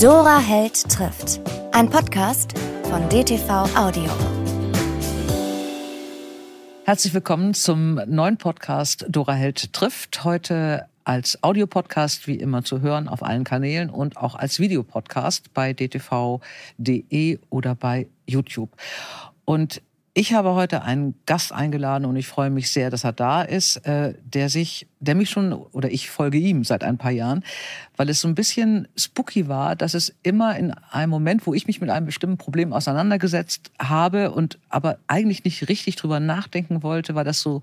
Dora Held trifft. Ein Podcast von DTV Audio. Herzlich willkommen zum neuen Podcast Dora Held trifft. Heute als Audiopodcast wie immer zu hören auf allen Kanälen und auch als Videopodcast bei dtv.de oder bei YouTube. Und ich habe heute einen Gast eingeladen und ich freue mich sehr, dass er da ist, äh, der sich, der mich schon, oder ich folge ihm seit ein paar Jahren, weil es so ein bisschen spooky war, dass es immer in einem Moment, wo ich mich mit einem bestimmten Problem auseinandergesetzt habe und aber eigentlich nicht richtig drüber nachdenken wollte, weil das so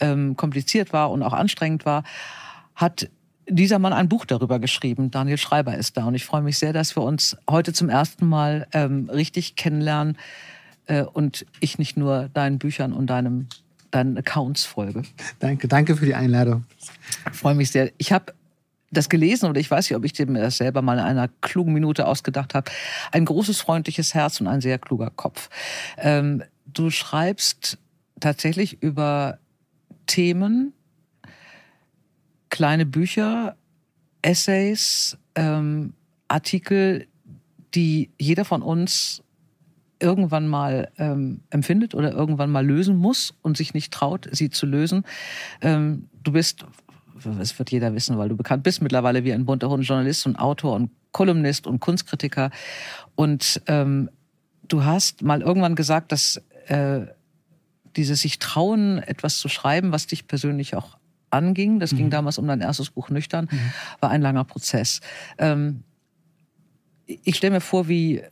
ähm, kompliziert war und auch anstrengend war, hat dieser Mann ein Buch darüber geschrieben. Daniel Schreiber ist da und ich freue mich sehr, dass wir uns heute zum ersten Mal ähm, richtig kennenlernen und ich nicht nur deinen Büchern und deinem, deinen Accounts folge. Danke, danke für die Einladung. Ich freue mich sehr. Ich habe das gelesen und ich weiß nicht, ob ich mir das selber mal in einer klugen Minute ausgedacht habe. Ein großes, freundliches Herz und ein sehr kluger Kopf. Ähm, du schreibst tatsächlich über Themen, kleine Bücher, Essays, ähm, Artikel, die jeder von uns irgendwann mal ähm, empfindet oder irgendwann mal lösen muss und sich nicht traut, sie zu lösen. Ähm, du bist, das wird jeder wissen, weil du bekannt bist mittlerweile wie ein bunter Hund, Journalist und Autor und Kolumnist und Kunstkritiker. Und ähm, du hast mal irgendwann gesagt, dass äh, dieses sich trauen, etwas zu schreiben, was dich persönlich auch anging, das mhm. ging damals um dein erstes Buch Nüchtern, mhm. war ein langer Prozess. Ähm, ich stelle mir vor, wie,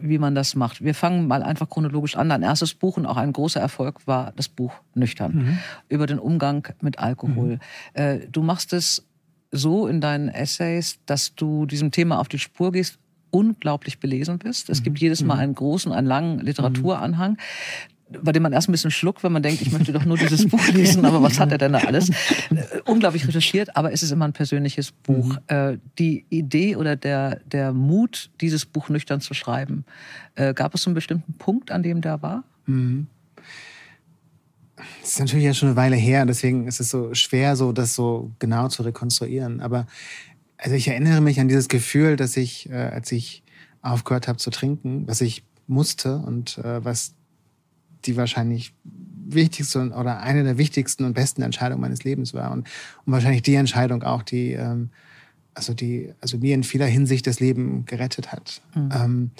wie man das macht. Wir fangen mal einfach chronologisch an. Dein erstes Buch und auch ein großer Erfolg war das Buch Nüchtern mhm. über den Umgang mit Alkohol. Mhm. Äh, du machst es so in deinen Essays, dass du diesem Thema auf die Spur gehst, unglaublich belesen bist. Es mhm. gibt jedes Mal mhm. einen großen, einen langen Literaturanhang bei dem man erst ein bisschen schluckt, wenn man denkt, ich möchte doch nur dieses Buch lesen, aber was hat er denn da alles? Äh, unglaublich recherchiert, aber es ist immer ein persönliches Buch. Mhm. Äh, die Idee oder der, der Mut, dieses Buch nüchtern zu schreiben, äh, gab es einen bestimmten Punkt, an dem der war? Mhm. Das ist natürlich ja schon eine Weile her, deswegen ist es so schwer, so das so genau zu rekonstruieren. Aber also ich erinnere mich an dieses Gefühl, dass ich, als ich aufgehört habe zu trinken, was ich musste und was die wahrscheinlich wichtigste oder eine der wichtigsten und besten Entscheidungen meines Lebens war. Und, und wahrscheinlich die Entscheidung auch, die, ähm, also die, also mir in vieler Hinsicht das Leben gerettet hat. Mhm. Ähm,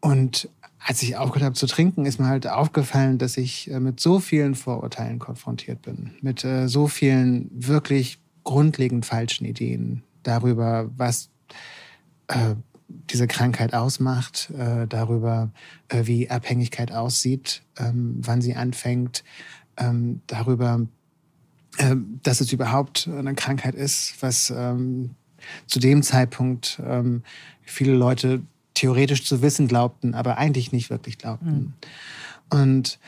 und als ich aufgehört habe zu trinken, ist mir halt aufgefallen, dass ich äh, mit so vielen Vorurteilen konfrontiert bin. Mit äh, so vielen wirklich grundlegend falschen Ideen darüber, was äh, diese Krankheit ausmacht, äh, darüber, äh, wie Abhängigkeit aussieht, ähm, wann sie anfängt, ähm, darüber, äh, dass es überhaupt eine Krankheit ist, was ähm, zu dem Zeitpunkt ähm, viele Leute theoretisch zu wissen glaubten, aber eigentlich nicht wirklich glaubten. Mhm. Und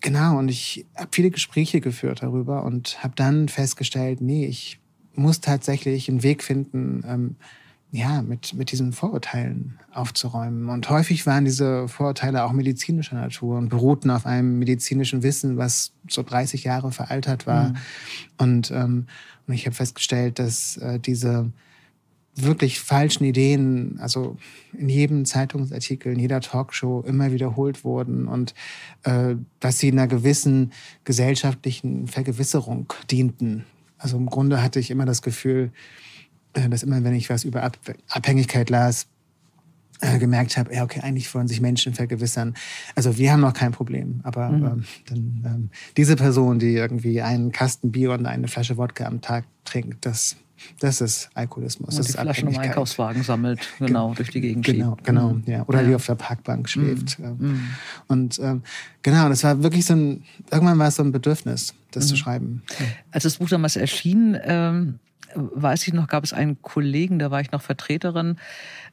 genau, und ich habe viele Gespräche geführt darüber und habe dann festgestellt, nee, ich muss tatsächlich einen Weg finden, ähm, ja, mit, mit diesen Vorurteilen aufzuräumen. Und häufig waren diese Vorurteile auch medizinischer Natur und beruhten auf einem medizinischen Wissen, was so 30 Jahre veraltert war. Mhm. Und, ähm, und ich habe festgestellt, dass äh, diese wirklich falschen Ideen, also in jedem Zeitungsartikel, in jeder Talkshow immer wiederholt wurden und äh, dass sie einer gewissen gesellschaftlichen Vergewisserung dienten. Also im Grunde hatte ich immer das Gefühl, dass immer, wenn ich was über Ab Abhängigkeit las, äh, gemerkt habe, ja, okay, eigentlich wollen sich Menschen vergewissern. Also wir haben noch kein Problem, aber mhm. ähm, dann, ähm, diese Person, die irgendwie einen Kasten Bier und eine Flasche Wodka am Tag trinkt, das, das ist Alkoholismus. Und das die ist Flaschen im Einkaufswagen sammelt, genau, Ge durch die Gegend Genau, schiebt. genau, mhm. ja. Oder ja. die auf der Parkbank schläft. Mhm. mhm. Und ähm, genau, das war wirklich so ein, irgendwann war es so ein Bedürfnis, das zu mhm. schreiben. Als das Buch damals erschien, ähm, weiß ich noch, gab es einen Kollegen, da war ich noch Vertreterin,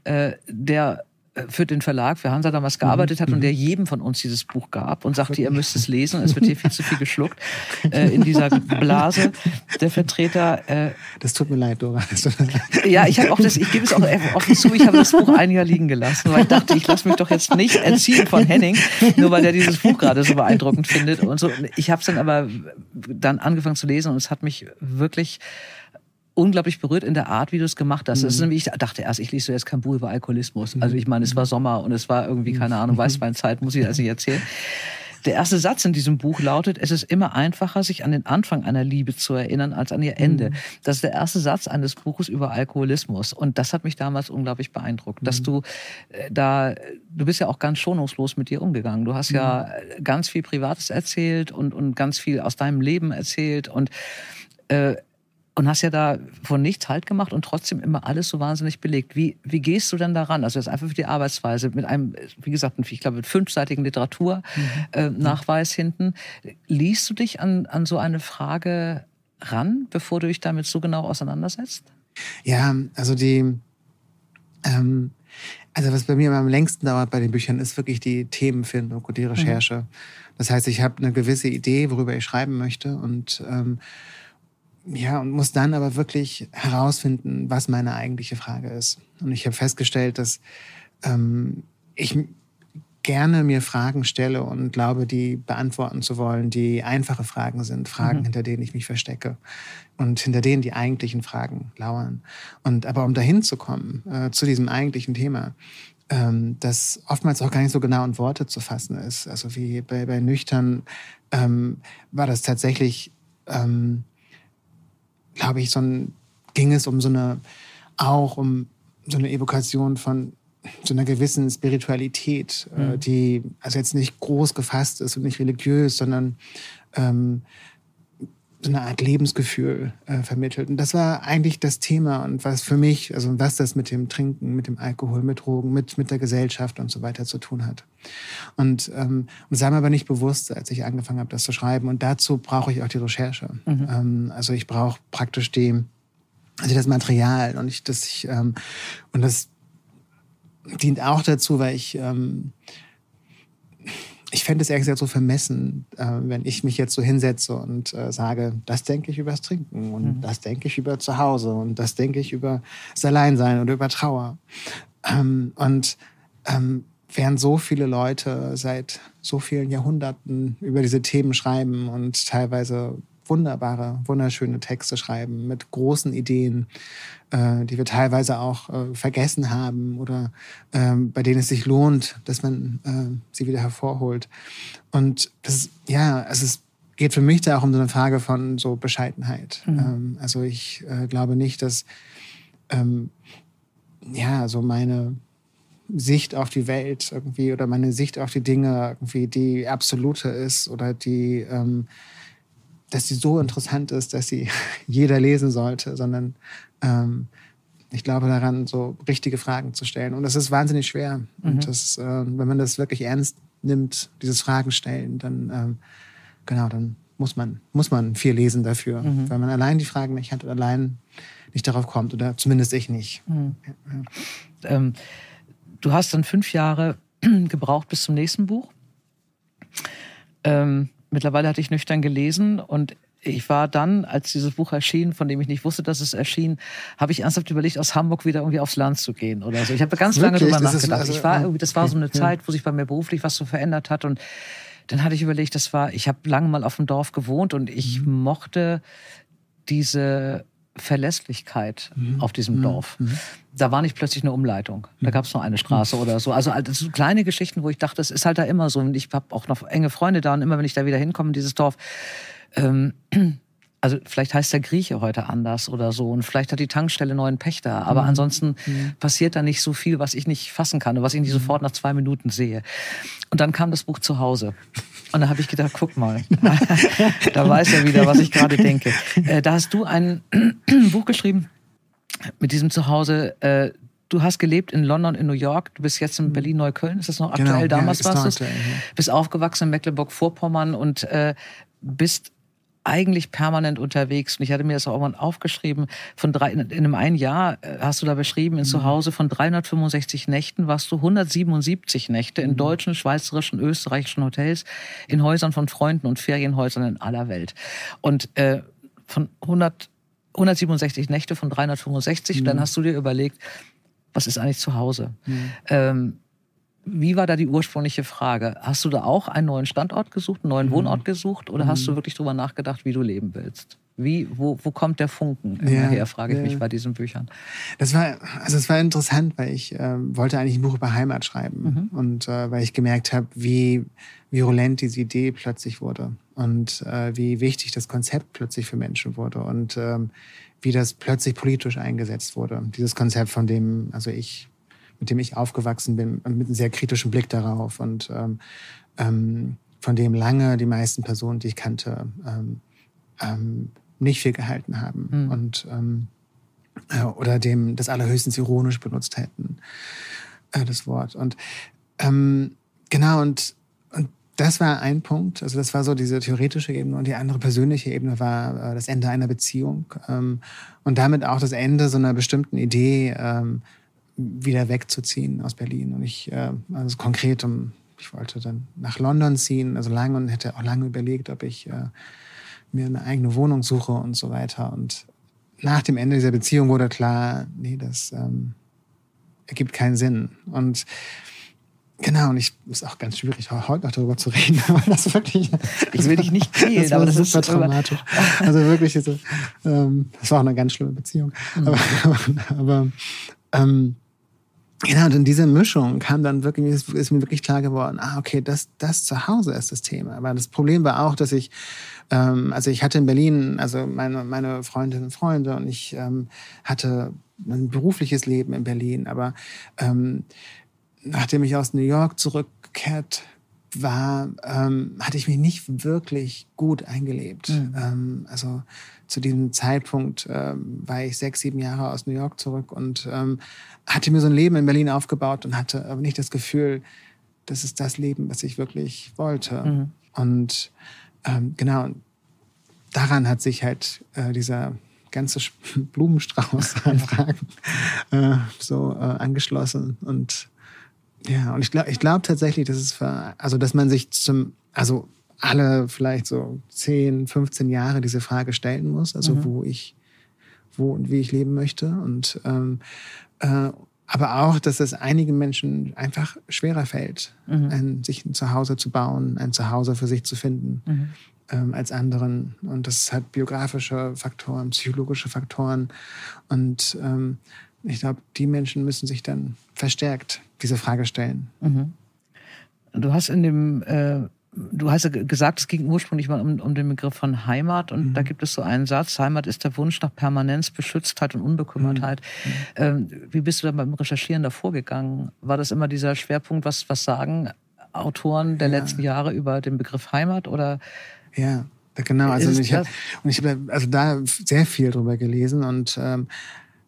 äh, der äh, für den Verlag, für Hansa damals gearbeitet mhm. hat und mhm. der jedem von uns dieses Buch gab und sagte, ihr müsst es lesen, es wird hier viel zu viel geschluckt äh, in dieser Blase. Der Vertreter. Äh, das tut mir leid, Dora. ja, ich habe auch das, ich gebe es auch offen zu, ich habe das Buch ein Jahr liegen gelassen, weil ich dachte, ich lasse mich doch jetzt nicht erziehen von Henning, nur weil er dieses Buch gerade so beeindruckend findet und so. Ich habe es dann aber dann angefangen zu lesen und es hat mich wirklich unglaublich berührt in der Art, wie du es gemacht hast. Mhm. Das ist nämlich, ich dachte erst, ich lese so jetzt kein Buch über Alkoholismus. Also ich meine, es war Sommer und es war irgendwie, keine Ahnung, Weißweinzeit, muss ich das nicht erzählen. Der erste Satz in diesem Buch lautet, es ist immer einfacher, sich an den Anfang einer Liebe zu erinnern, als an ihr Ende. Mhm. Das ist der erste Satz eines Buches über Alkoholismus. Und das hat mich damals unglaublich beeindruckt, mhm. dass du äh, da, du bist ja auch ganz schonungslos mit dir umgegangen. Du hast mhm. ja ganz viel Privates erzählt und, und ganz viel aus deinem Leben erzählt und äh, und hast ja da von nichts halt gemacht und trotzdem immer alles so wahnsinnig belegt. Wie, wie gehst du denn daran? Also jetzt einfach für die Arbeitsweise mit einem, wie gesagt, ich glaube, mit fünfseitigen Literaturnachweis mhm. äh, hinten. Liest du dich an, an so eine Frage ran, bevor du dich damit so genau auseinandersetzt? Ja, also die, ähm, also was bei mir am längsten dauert bei den Büchern, ist wirklich die Themenfindung und die mhm. Recherche. Mhm. Das heißt, ich habe eine gewisse Idee, worüber ich schreiben möchte und ähm, ja, und muss dann aber wirklich herausfinden, was meine eigentliche Frage ist. Und ich habe festgestellt, dass ähm, ich gerne mir Fragen stelle und glaube, die beantworten zu wollen, die einfache Fragen sind, Fragen, mhm. hinter denen ich mich verstecke und hinter denen die eigentlichen Fragen lauern. Und aber um dahin zu kommen, äh, zu diesem eigentlichen Thema, ähm, das oftmals auch gar nicht so genau in Worte zu fassen ist. Also wie bei, bei Nüchtern ähm, war das tatsächlich ähm, glaube ich, so ein, ging es um so eine, auch um so eine Evokation von so einer gewissen Spiritualität, äh, mhm. die also jetzt nicht groß gefasst ist und nicht religiös, sondern ähm, so eine Art Lebensgefühl äh, vermittelt. Und das war eigentlich das Thema und was für mich, also was das mit dem Trinken, mit dem Alkohol, mit Drogen, mit, mit der Gesellschaft und so weiter zu tun hat. Und, ähm, und sei mir aber nicht bewusst, als ich angefangen habe, das zu schreiben. Und dazu brauche ich auch die Recherche. Mhm. Ähm, also ich brauche praktisch die, also das Material und ich, das ich, ähm, und das dient auch dazu, weil ich, ähm, ich fände es ehrlich gesagt so vermessen, äh, wenn ich mich jetzt so hinsetze und äh, sage, das denke ich über das Trinken und mhm. das denke ich über zu Hause und das denke ich über das Alleinsein oder über Trauer. Ähm, und ähm, während so viele Leute seit so vielen Jahrhunderten über diese Themen schreiben und teilweise wunderbare, wunderschöne Texte schreiben mit großen Ideen, äh, die wir teilweise auch äh, vergessen haben oder ähm, bei denen es sich lohnt, dass man äh, sie wieder hervorholt. Und das, ja, also es geht für mich da auch um so eine Frage von so Bescheidenheit. Mhm. Ähm, also ich äh, glaube nicht, dass ähm, ja, so meine Sicht auf die Welt irgendwie oder meine Sicht auf die Dinge irgendwie die absolute ist oder die ähm, dass sie so interessant ist, dass sie jeder lesen sollte, sondern ähm, ich glaube daran, so richtige Fragen zu stellen. Und das ist wahnsinnig schwer. Mhm. Und das, äh, wenn man das wirklich ernst nimmt, dieses Fragen stellen, dann ähm, genau, dann muss man, muss man viel lesen dafür. Mhm. Weil man allein die Fragen nicht hat oder allein nicht darauf kommt. Oder zumindest ich nicht. Mhm. Ja. Ähm, du hast dann fünf Jahre gebraucht bis zum nächsten Buch. Ähm, mittlerweile hatte ich nüchtern gelesen und ich war dann, als dieses Buch erschien, von dem ich nicht wusste, dass es erschien, habe ich ernsthaft überlegt, aus Hamburg wieder irgendwie aufs Land zu gehen oder so. Ich habe ganz Wirklich? lange darüber nachgedacht. Also, ich war irgendwie, das war so eine Zeit, wo sich bei mir beruflich was so verändert hat und dann hatte ich überlegt, das war, ich habe lange mal auf dem Dorf gewohnt und ich mhm. mochte diese Verlässlichkeit mhm. auf diesem mhm. Dorf. Mhm. Da war nicht plötzlich eine Umleitung. Da mhm. gab es nur eine Straße oder so. Also, also so kleine Geschichten, wo ich dachte, es ist halt da immer so. Und ich habe auch noch enge Freunde da und immer, wenn ich da wieder hinkomme in dieses Dorf, ähm, also vielleicht heißt der Grieche heute anders oder so und vielleicht hat die Tankstelle neuen Pächter, aber mhm. ansonsten mhm. passiert da nicht so viel, was ich nicht fassen kann und was ich nicht mhm. sofort nach zwei Minuten sehe. Und dann kam das Buch zu Hause und da habe ich gedacht, guck mal, da weiß er wieder, was ich gerade denke. Äh, da hast du ein Buch geschrieben mit diesem Zuhause. Äh, du hast gelebt in London, in New York, du bist jetzt in mhm. Berlin-Neukölln, ist das noch genau, aktuell? Genau, Damals ja, warst du. Ja. Bist aufgewachsen in Mecklenburg-Vorpommern und äh, bist eigentlich permanent unterwegs. Und ich hatte mir das auch irgendwann aufgeschrieben. Von drei, in einem einen Jahr äh, hast du da beschrieben, in mhm. Zuhause von 365 Nächten warst du 177 Nächte in mhm. deutschen, schweizerischen, österreichischen Hotels, in Häusern von Freunden und Ferienhäusern in aller Welt. Und äh, von 100, 167 Nächte von 365, mhm. und dann hast du dir überlegt, was ist eigentlich zu Hause? Mhm. Ähm, wie war da die ursprüngliche Frage? Hast du da auch einen neuen Standort gesucht, einen neuen mhm. Wohnort gesucht oder mhm. hast du wirklich darüber nachgedacht, wie du leben willst? Wie, wo, wo kommt der Funken ja, her, frage ich ja. mich bei diesen Büchern. Das war, also es war interessant, weil ich äh, wollte eigentlich ein Buch über Heimat schreiben mhm. und äh, weil ich gemerkt habe, wie virulent diese Idee plötzlich wurde und äh, wie wichtig das Konzept plötzlich für Menschen wurde und ähm, wie das plötzlich politisch eingesetzt wurde. Dieses Konzept, von dem, also ich, mit dem ich aufgewachsen bin, mit einem sehr kritischen Blick darauf und ähm, ähm, von dem lange die meisten Personen, die ich kannte, ähm, ähm, nicht viel gehalten haben mhm. und ähm, äh, oder dem das allerhöchstens ironisch benutzt hätten, äh, das Wort. Und genau, und, und das war ein Punkt. Also das war so diese theoretische Ebene und die andere persönliche Ebene war äh, das Ende einer Beziehung und damit auch das Ende so einer bestimmten Idee, wieder wegzuziehen aus Berlin. Und ich, äh, also konkret um, ich wollte dann nach London ziehen, also lange und hätte auch lange überlegt, ob ich äh, mir eine eigene Wohnung suche und so weiter. Und nach dem Ende dieser Beziehung wurde klar, nee, das ähm, ergibt keinen Sinn. Und genau, und ich ist auch ganz schwierig, heute noch darüber zu reden, aber das wirklich. Ich will dich nicht quälen, das aber das super ist traumatisch. Also wirklich, so, ähm, das war auch eine ganz schlimme Beziehung. Mhm. Aber, aber ähm, Genau, und in dieser Mischung kam dann wirklich, ist, mir wirklich klar geworden, ah, okay, das, das zu Hause ist das Thema. Aber das Problem war auch, dass ich, ähm, also ich hatte in Berlin, also meine, meine Freundinnen und Freunde und ich ähm, hatte ein berufliches Leben in Berlin, aber ähm, nachdem ich aus New York zurückgekehrt war, ähm, hatte ich mich nicht wirklich gut eingelebt. Mhm. Ähm, also zu diesem Zeitpunkt ähm, war ich sechs, sieben Jahre aus New York zurück und ähm, hatte mir so ein Leben in Berlin aufgebaut und hatte aber nicht das Gefühl, das ist das Leben, was ich wirklich wollte. Mhm. Und ähm, genau, daran hat sich halt äh, dieser ganze Blumenstrauß an Fragen äh, so äh, angeschlossen. Und ja, und ich glaube ich glaub tatsächlich, dass es für, also dass man sich zum, also alle vielleicht so 10, 15 Jahre diese Frage stellen muss, also mhm. wo ich, wo und wie ich leben möchte. Und ähm, äh, aber auch, dass es einigen Menschen einfach schwerer fällt, mhm. ein, sich ein Zuhause zu bauen, ein Zuhause für sich zu finden, mhm. ähm, als anderen. Und das hat biografische Faktoren, psychologische Faktoren. Und ähm, ich glaube, die Menschen müssen sich dann verstärkt diese Frage stellen. Mhm. Du hast in dem äh Du hast ja gesagt, es ging ursprünglich mal um, um den Begriff von Heimat und mhm. da gibt es so einen Satz, Heimat ist der Wunsch nach Permanenz, Beschütztheit und Unbekümmertheit. Mhm. Ähm, wie bist du da beim Recherchieren davor gegangen? War das immer dieser Schwerpunkt, was, was sagen Autoren der ja. letzten Jahre über den Begriff Heimat oder? Ja, genau. Also ich habe hab also da sehr viel drüber gelesen und ähm,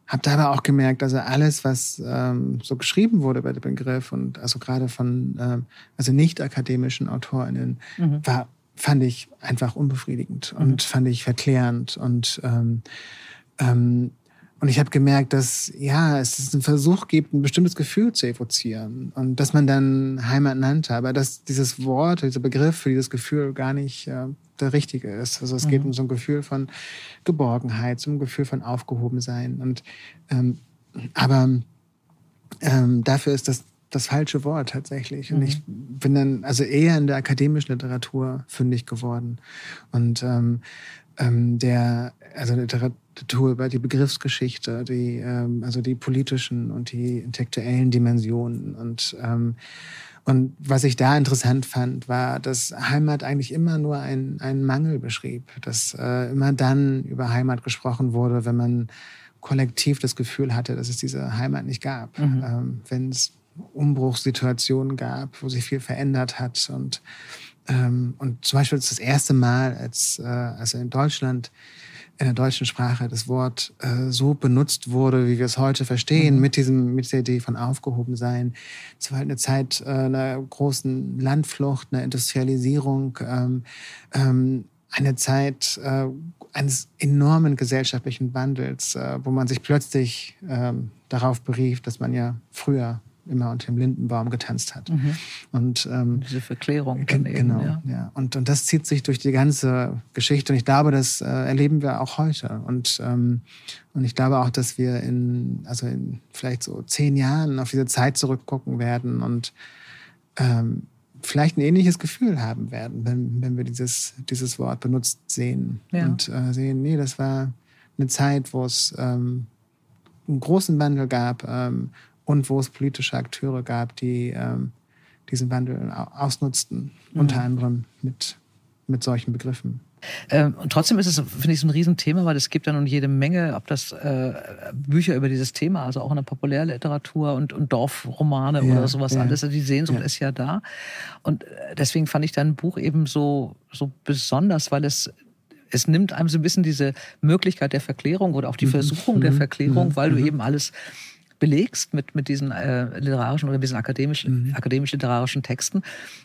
habe da aber auch gemerkt, also alles, was ähm, so geschrieben wurde bei dem Begriff und also gerade von ähm, also nicht akademischen AutorInnen, mhm. war, fand ich einfach unbefriedigend mhm. und fand ich verklärend und ähm, ähm, und ich habe gemerkt, dass ja, es einen Versuch gibt, ein bestimmtes Gefühl zu evozieren und dass man dann Heimat nannte, aber dass dieses Wort, dieser Begriff für dieses Gefühl gar nicht äh, der richtige ist. Also es mhm. geht um so ein Gefühl von Geborgenheit, so ein Gefühl von Aufgehobensein. Und ähm, aber ähm, dafür ist das das falsche Wort tatsächlich. Und mhm. ich bin dann also eher in der akademischen Literatur fündig geworden. Und ähm, ähm, der, also Literatur über die Begriffsgeschichte, die, ähm, also die politischen und die intellektuellen Dimensionen. Und, ähm, und was ich da interessant fand, war, dass Heimat eigentlich immer nur einen, einen Mangel beschrieb. Dass äh, immer dann über Heimat gesprochen wurde, wenn man kollektiv das Gefühl hatte, dass es diese Heimat nicht gab. Mhm. Ähm, wenn es Umbruchssituationen gab, wo sich viel verändert hat und ähm, und zum Beispiel das erste Mal, als äh, also in Deutschland in der deutschen Sprache das Wort äh, so benutzt wurde, wie wir es heute verstehen, mhm. mit diesem mit der Idee von aufgehoben sein. Es war halt eine Zeit äh, einer großen Landflucht, einer Industrialisierung, ähm, ähm, eine Zeit äh, eines enormen gesellschaftlichen Wandels, äh, wo man sich plötzlich ähm, darauf berief, dass man ja früher immer unter dem Lindenbaum getanzt hat. Mhm. Und ähm, diese Verklärung. Eben, genau, ja. ja. Und, und das zieht sich durch die ganze Geschichte. Und ich glaube, das äh, erleben wir auch heute. Und, ähm, und ich glaube auch, dass wir in, also in vielleicht so zehn Jahren auf diese Zeit zurückgucken werden und ähm, vielleicht ein ähnliches Gefühl haben werden, wenn, wenn wir dieses, dieses Wort benutzt sehen. Ja. Und äh, sehen, nee, das war eine Zeit, wo es ähm, einen großen Wandel gab ähm, und wo es politische Akteure gab, die ähm, diesen Wandel ausnutzten, mhm. unter anderem mit, mit solchen Begriffen. Ähm, und trotzdem ist es, finde ich, so ein Riesenthema, weil es gibt ja nun jede Menge, ob das äh, Bücher über dieses Thema, also auch in der Populärliteratur und, und Dorfromane ja, oder sowas ja, alles. Also die Sehnsucht ja. ist ja da. Und äh, deswegen fand ich dein Buch eben so, so besonders, weil es es nimmt einem so ein bisschen diese Möglichkeit der Verklärung oder auch die mhm. Versuchung der mhm. Verklärung, mhm. weil du eben alles belegst mit, mit diesen äh, literarischen oder diesen akademischen, mhm. akademisch-literarischen Texten.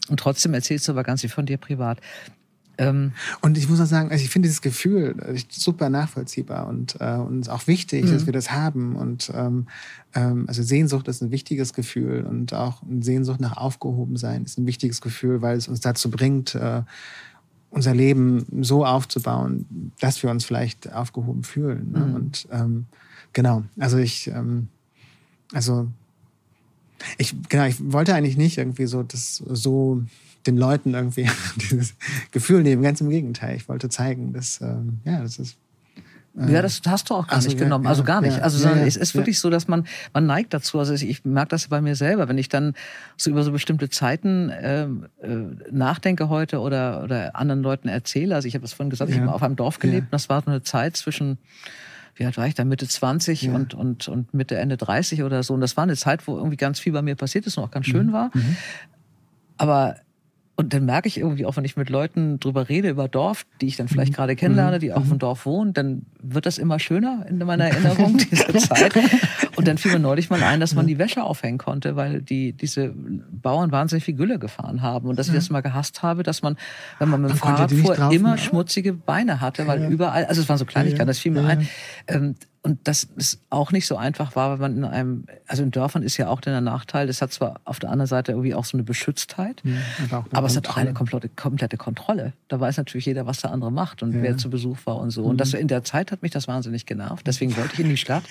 Und trotzdem erzählst du aber ganz viel von dir privat. Ähm und ich muss auch sagen, also ich finde dieses Gefühl super nachvollziehbar und, äh, und auch wichtig, mhm. dass wir das haben. Und ähm, ähm, also Sehnsucht ist ein wichtiges Gefühl und auch Sehnsucht nach Aufgehobensein ist ein wichtiges Gefühl, weil es uns dazu bringt, äh, unser Leben so aufzubauen, dass wir uns vielleicht aufgehoben fühlen. Ne? Mhm. Und ähm, genau, also ich, ähm, also ich, genau, ich wollte eigentlich nicht irgendwie so das so den Leuten irgendwie dieses Gefühl nehmen. Ganz im Gegenteil. Ich wollte zeigen, dass ähm, ja, das ist ja, das hast du auch gar also, nicht genommen. Ja, also gar nicht. Ja, also ja, es ist wirklich so, dass man, man neigt dazu. Also ich merke das bei mir selber, wenn ich dann so über so bestimmte Zeiten ähm, äh, nachdenke heute oder, oder anderen Leuten erzähle. Also ich habe es vorhin gesagt, ich habe auf einem Dorf gelebt und das war so eine Zeit zwischen wie alt war ich da, Mitte 20 ja. und, und, und Mitte, Ende 30 oder so. Und das war eine Zeit, wo irgendwie ganz viel bei mir passiert ist und auch ganz schön mhm. war. Mhm. Aber und dann merke ich irgendwie auch, wenn ich mit Leuten drüber rede, über Dorf, die ich dann vielleicht mhm. gerade kennenlerne, die auch mhm. im Dorf wohnen, dann wird das immer schöner in meiner Erinnerung, diese Zeit. Und dann fiel mir neulich mal ein, dass man die Wäsche aufhängen konnte, weil die, diese Bauern wahnsinnig viel Gülle gefahren haben. Und dass ich das mal gehasst habe, dass man, wenn man mit dem Fahrrad fuhr, immer schmutzige Beine hatte, weil überall, also es waren so Kleinigkeiten, das fiel mir ein. Und das ist auch nicht so einfach war, weil man in einem, also in Dörfern ist ja auch der Nachteil, das hat zwar auf der anderen Seite irgendwie auch so eine Beschütztheit, ja, aber, aber es hat auch eine komplette, komplette Kontrolle. Da weiß natürlich jeder, was der andere macht und ja. wer zu Besuch war und so. Und das mhm. in der Zeit hat mich das wahnsinnig genervt. Deswegen wollte ich in die Stadt.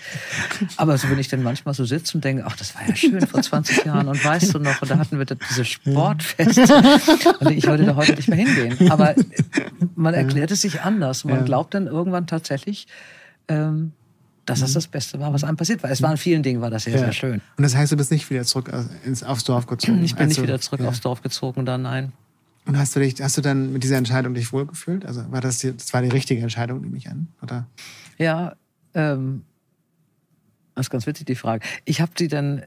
Aber so wenn ich dann manchmal so sitze und denke, ach, das war ja schön vor 20 Jahren und weißt du noch, und da hatten wir diese Sportfeste. Und ich wollte da heute nicht mehr hingehen. Aber man erklärt es sich anders. Man glaubt dann irgendwann tatsächlich, ähm, dass das mhm. das Beste war, was einem passiert war. Es war in vielen Dingen war das sehr, ja. sehr schön. Und das heißt, du bist nicht wieder zurück ins, aufs Dorf gezogen? Ich bin also, nicht wieder zurück ja. aufs Dorf gezogen, dann nein. Und hast du dich, hast du dann mit dieser Entscheidung dich wohlgefühlt? Also war das, die, das war die richtige Entscheidung, nehme ich an, oder? Ja, ähm, das ist ganz witzig, die Frage. Ich habe sie dann,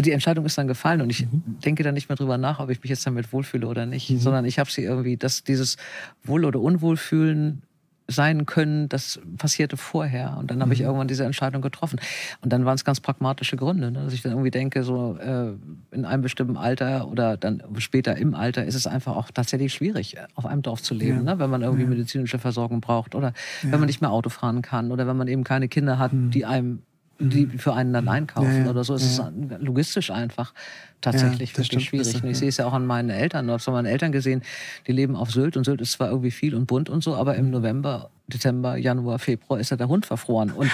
die Entscheidung ist dann gefallen und ich mhm. denke dann nicht mehr drüber nach, ob ich mich jetzt damit wohlfühle oder nicht, mhm. sondern ich habe sie irgendwie, dass dieses Wohl- oder Unwohlfühlen sein können, das passierte vorher. Und dann habe ich mhm. irgendwann diese Entscheidung getroffen. Und dann waren es ganz pragmatische Gründe, ne? dass ich dann irgendwie denke, so äh, in einem bestimmten Alter oder dann später im Alter ist es einfach auch tatsächlich schwierig, auf einem Dorf zu leben, ja. ne? wenn man irgendwie ja. medizinische Versorgung braucht oder ja. wenn man nicht mehr Auto fahren kann oder wenn man eben keine Kinder hat, mhm. die einem die mhm. für einen dann einkaufen ja, ja, oder so. Es ja. ist logistisch einfach tatsächlich wirklich schwierig. Und ich sehe es ja auch an meinen Eltern. Ich habe so meine Eltern gesehen, die leben auf Sylt und Sylt ist zwar irgendwie viel und bunt und so, aber im November, Dezember, Januar, Februar ist ja der Hund verfroren. Und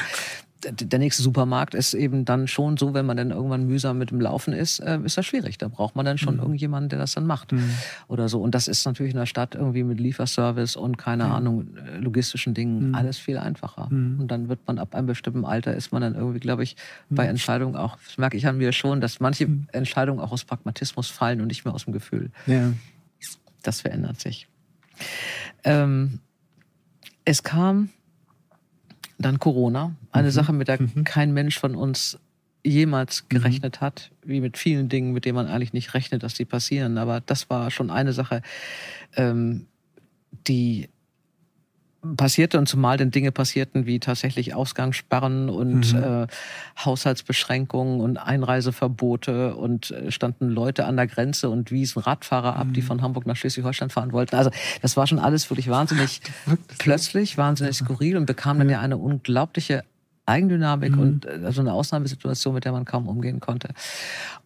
der nächste Supermarkt ist eben dann schon so, wenn man dann irgendwann mühsam mit dem Laufen ist, äh, ist das schwierig. Da braucht man dann schon mhm. irgendjemanden, der das dann macht mhm. oder so. Und das ist natürlich in der Stadt irgendwie mit Lieferservice und keine mhm. Ahnung äh, logistischen Dingen mhm. alles viel einfacher. Mhm. Und dann wird man ab einem bestimmten Alter ist man dann irgendwie, glaube ich, bei mhm. Entscheidungen auch. Das merke ich an mir schon, dass manche Entscheidungen auch aus Pragmatismus fallen und nicht mehr aus dem Gefühl. Ja. Das verändert sich. Ähm, es kam dann Corona, eine mhm. Sache, mit der mhm. kein Mensch von uns jemals mhm. gerechnet hat, wie mit vielen Dingen, mit denen man eigentlich nicht rechnet, dass die passieren. Aber das war schon eine Sache, ähm, die passierte und zumal denn Dinge passierten wie tatsächlich Ausgangssperren und mhm. äh, Haushaltsbeschränkungen und Einreiseverbote und äh, standen Leute an der Grenze und wiesen Radfahrer ab, mhm. die von Hamburg nach Schleswig-Holstein fahren wollten. Also das war schon alles wirklich wahnsinnig plötzlich, wahnsinnig skurril und bekam dann ja eine unglaubliche Eigendynamik mhm. und äh, also eine Ausnahmesituation, mit der man kaum umgehen konnte.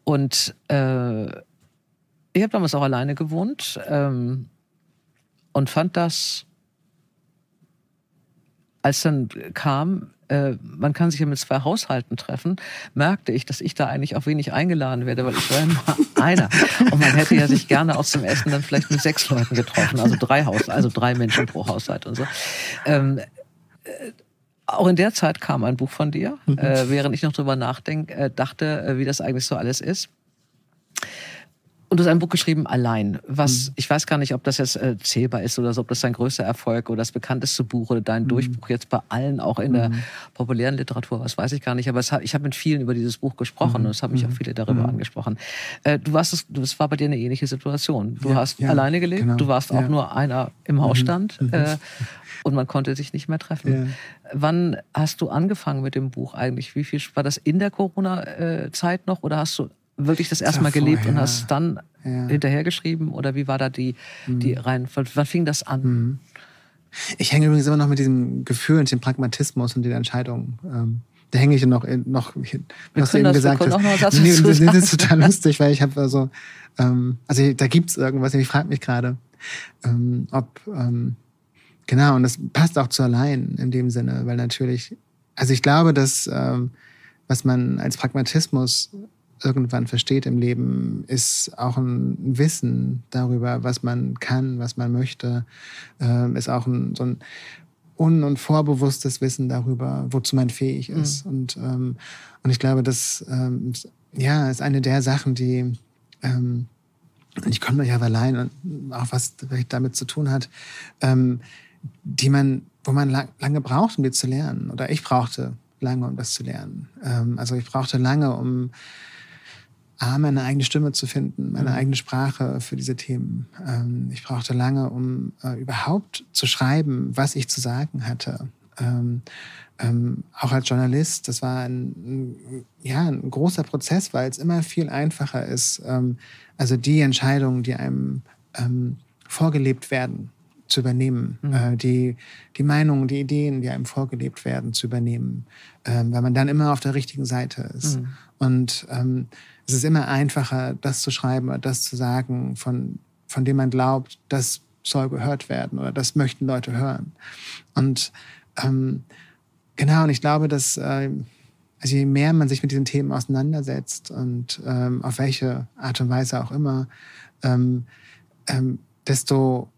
Und äh, ich habe damals auch alleine gewohnt ähm, und fand das, als dann kam, äh, man kann sich ja mit zwei Haushalten treffen, merkte ich, dass ich da eigentlich auch wenig eingeladen werde, weil ich war ja nur einer. Und man hätte ja sich gerne auch zum Essen dann vielleicht mit sechs Leuten getroffen, also drei Haus, also drei Menschen pro Haushalt und so. Ähm, äh, auch in der Zeit kam ein Buch von dir, mhm. äh, während ich noch drüber nachdenke, äh, dachte, äh, wie das eigentlich so alles ist. Und du hast ein Buch geschrieben, allein. Was, mhm. ich weiß gar nicht, ob das jetzt äh, zählbar ist oder so, ob das dein größter Erfolg oder das bekannteste Buch oder dein mhm. Durchbruch jetzt bei allen, auch in mhm. der populären Literatur, was weiß ich gar nicht. Aber es, ich habe mit vielen über dieses Buch gesprochen mhm. und es haben mich auch mhm. viele darüber mhm. angesprochen. Äh, du warst, es, das war bei dir eine ähnliche Situation. Du ja, hast ja, alleine gelebt, genau. du warst auch ja. nur einer im Hausstand. Äh, und man konnte sich nicht mehr treffen. Wann hast du angefangen mit dem Buch eigentlich? Wie viel war das in der Corona-Zeit noch oder hast du wirklich das erste Mal gelebt und hast dann ja. hinterhergeschrieben? Oder wie war da die, mhm. die rein, wann fing das an? Mhm. Ich hänge übrigens immer noch mit diesem Gefühl und dem Pragmatismus und den Entscheidungen. Ähm, da hänge ich noch, noch wir was du eben das, gesagt hast. Noch was nee, das, das ist total lustig, weil ich habe also, ähm, also da gibt's irgendwas, ich frage mich gerade, ähm, ob, ähm, genau, und das passt auch zu allein in dem Sinne, weil natürlich, also ich glaube, dass ähm, was man als Pragmatismus irgendwann versteht im Leben, ist auch ein Wissen darüber, was man kann, was man möchte, äh, ist auch ein, so ein un- und vorbewusstes Wissen darüber, wozu man fähig mhm. ist. Mhm. Und, ähm, und ich glaube, das ähm, ja, ist eine der Sachen, die ähm, ich komme ja allein und auch was damit zu tun hat, ähm, die man, wo man lang, lange braucht, um die zu lernen. Oder ich brauchte lange, um das zu lernen. Ähm, also ich brauchte lange, um A, meine eigene Stimme zu finden, meine mhm. eigene Sprache für diese Themen. Ähm, ich brauchte lange, um äh, überhaupt zu schreiben, was ich zu sagen hatte. Ähm, ähm, auch als Journalist, das war ein, ein, ja, ein großer Prozess, weil es immer viel einfacher ist, ähm, also die Entscheidungen, die einem ähm, vorgelebt werden, zu übernehmen, mhm. äh, die, die Meinungen, die Ideen, die einem vorgelebt werden, zu übernehmen, ähm, weil man dann immer auf der richtigen Seite ist. Mhm. Und ähm, es ist immer einfacher, das zu schreiben oder das zu sagen, von, von dem man glaubt, das soll gehört werden oder das möchten Leute hören. Und ähm, genau, und ich glaube, dass äh, also je mehr man sich mit diesen Themen auseinandersetzt und ähm, auf welche Art und Weise auch immer, ähm, ähm, desto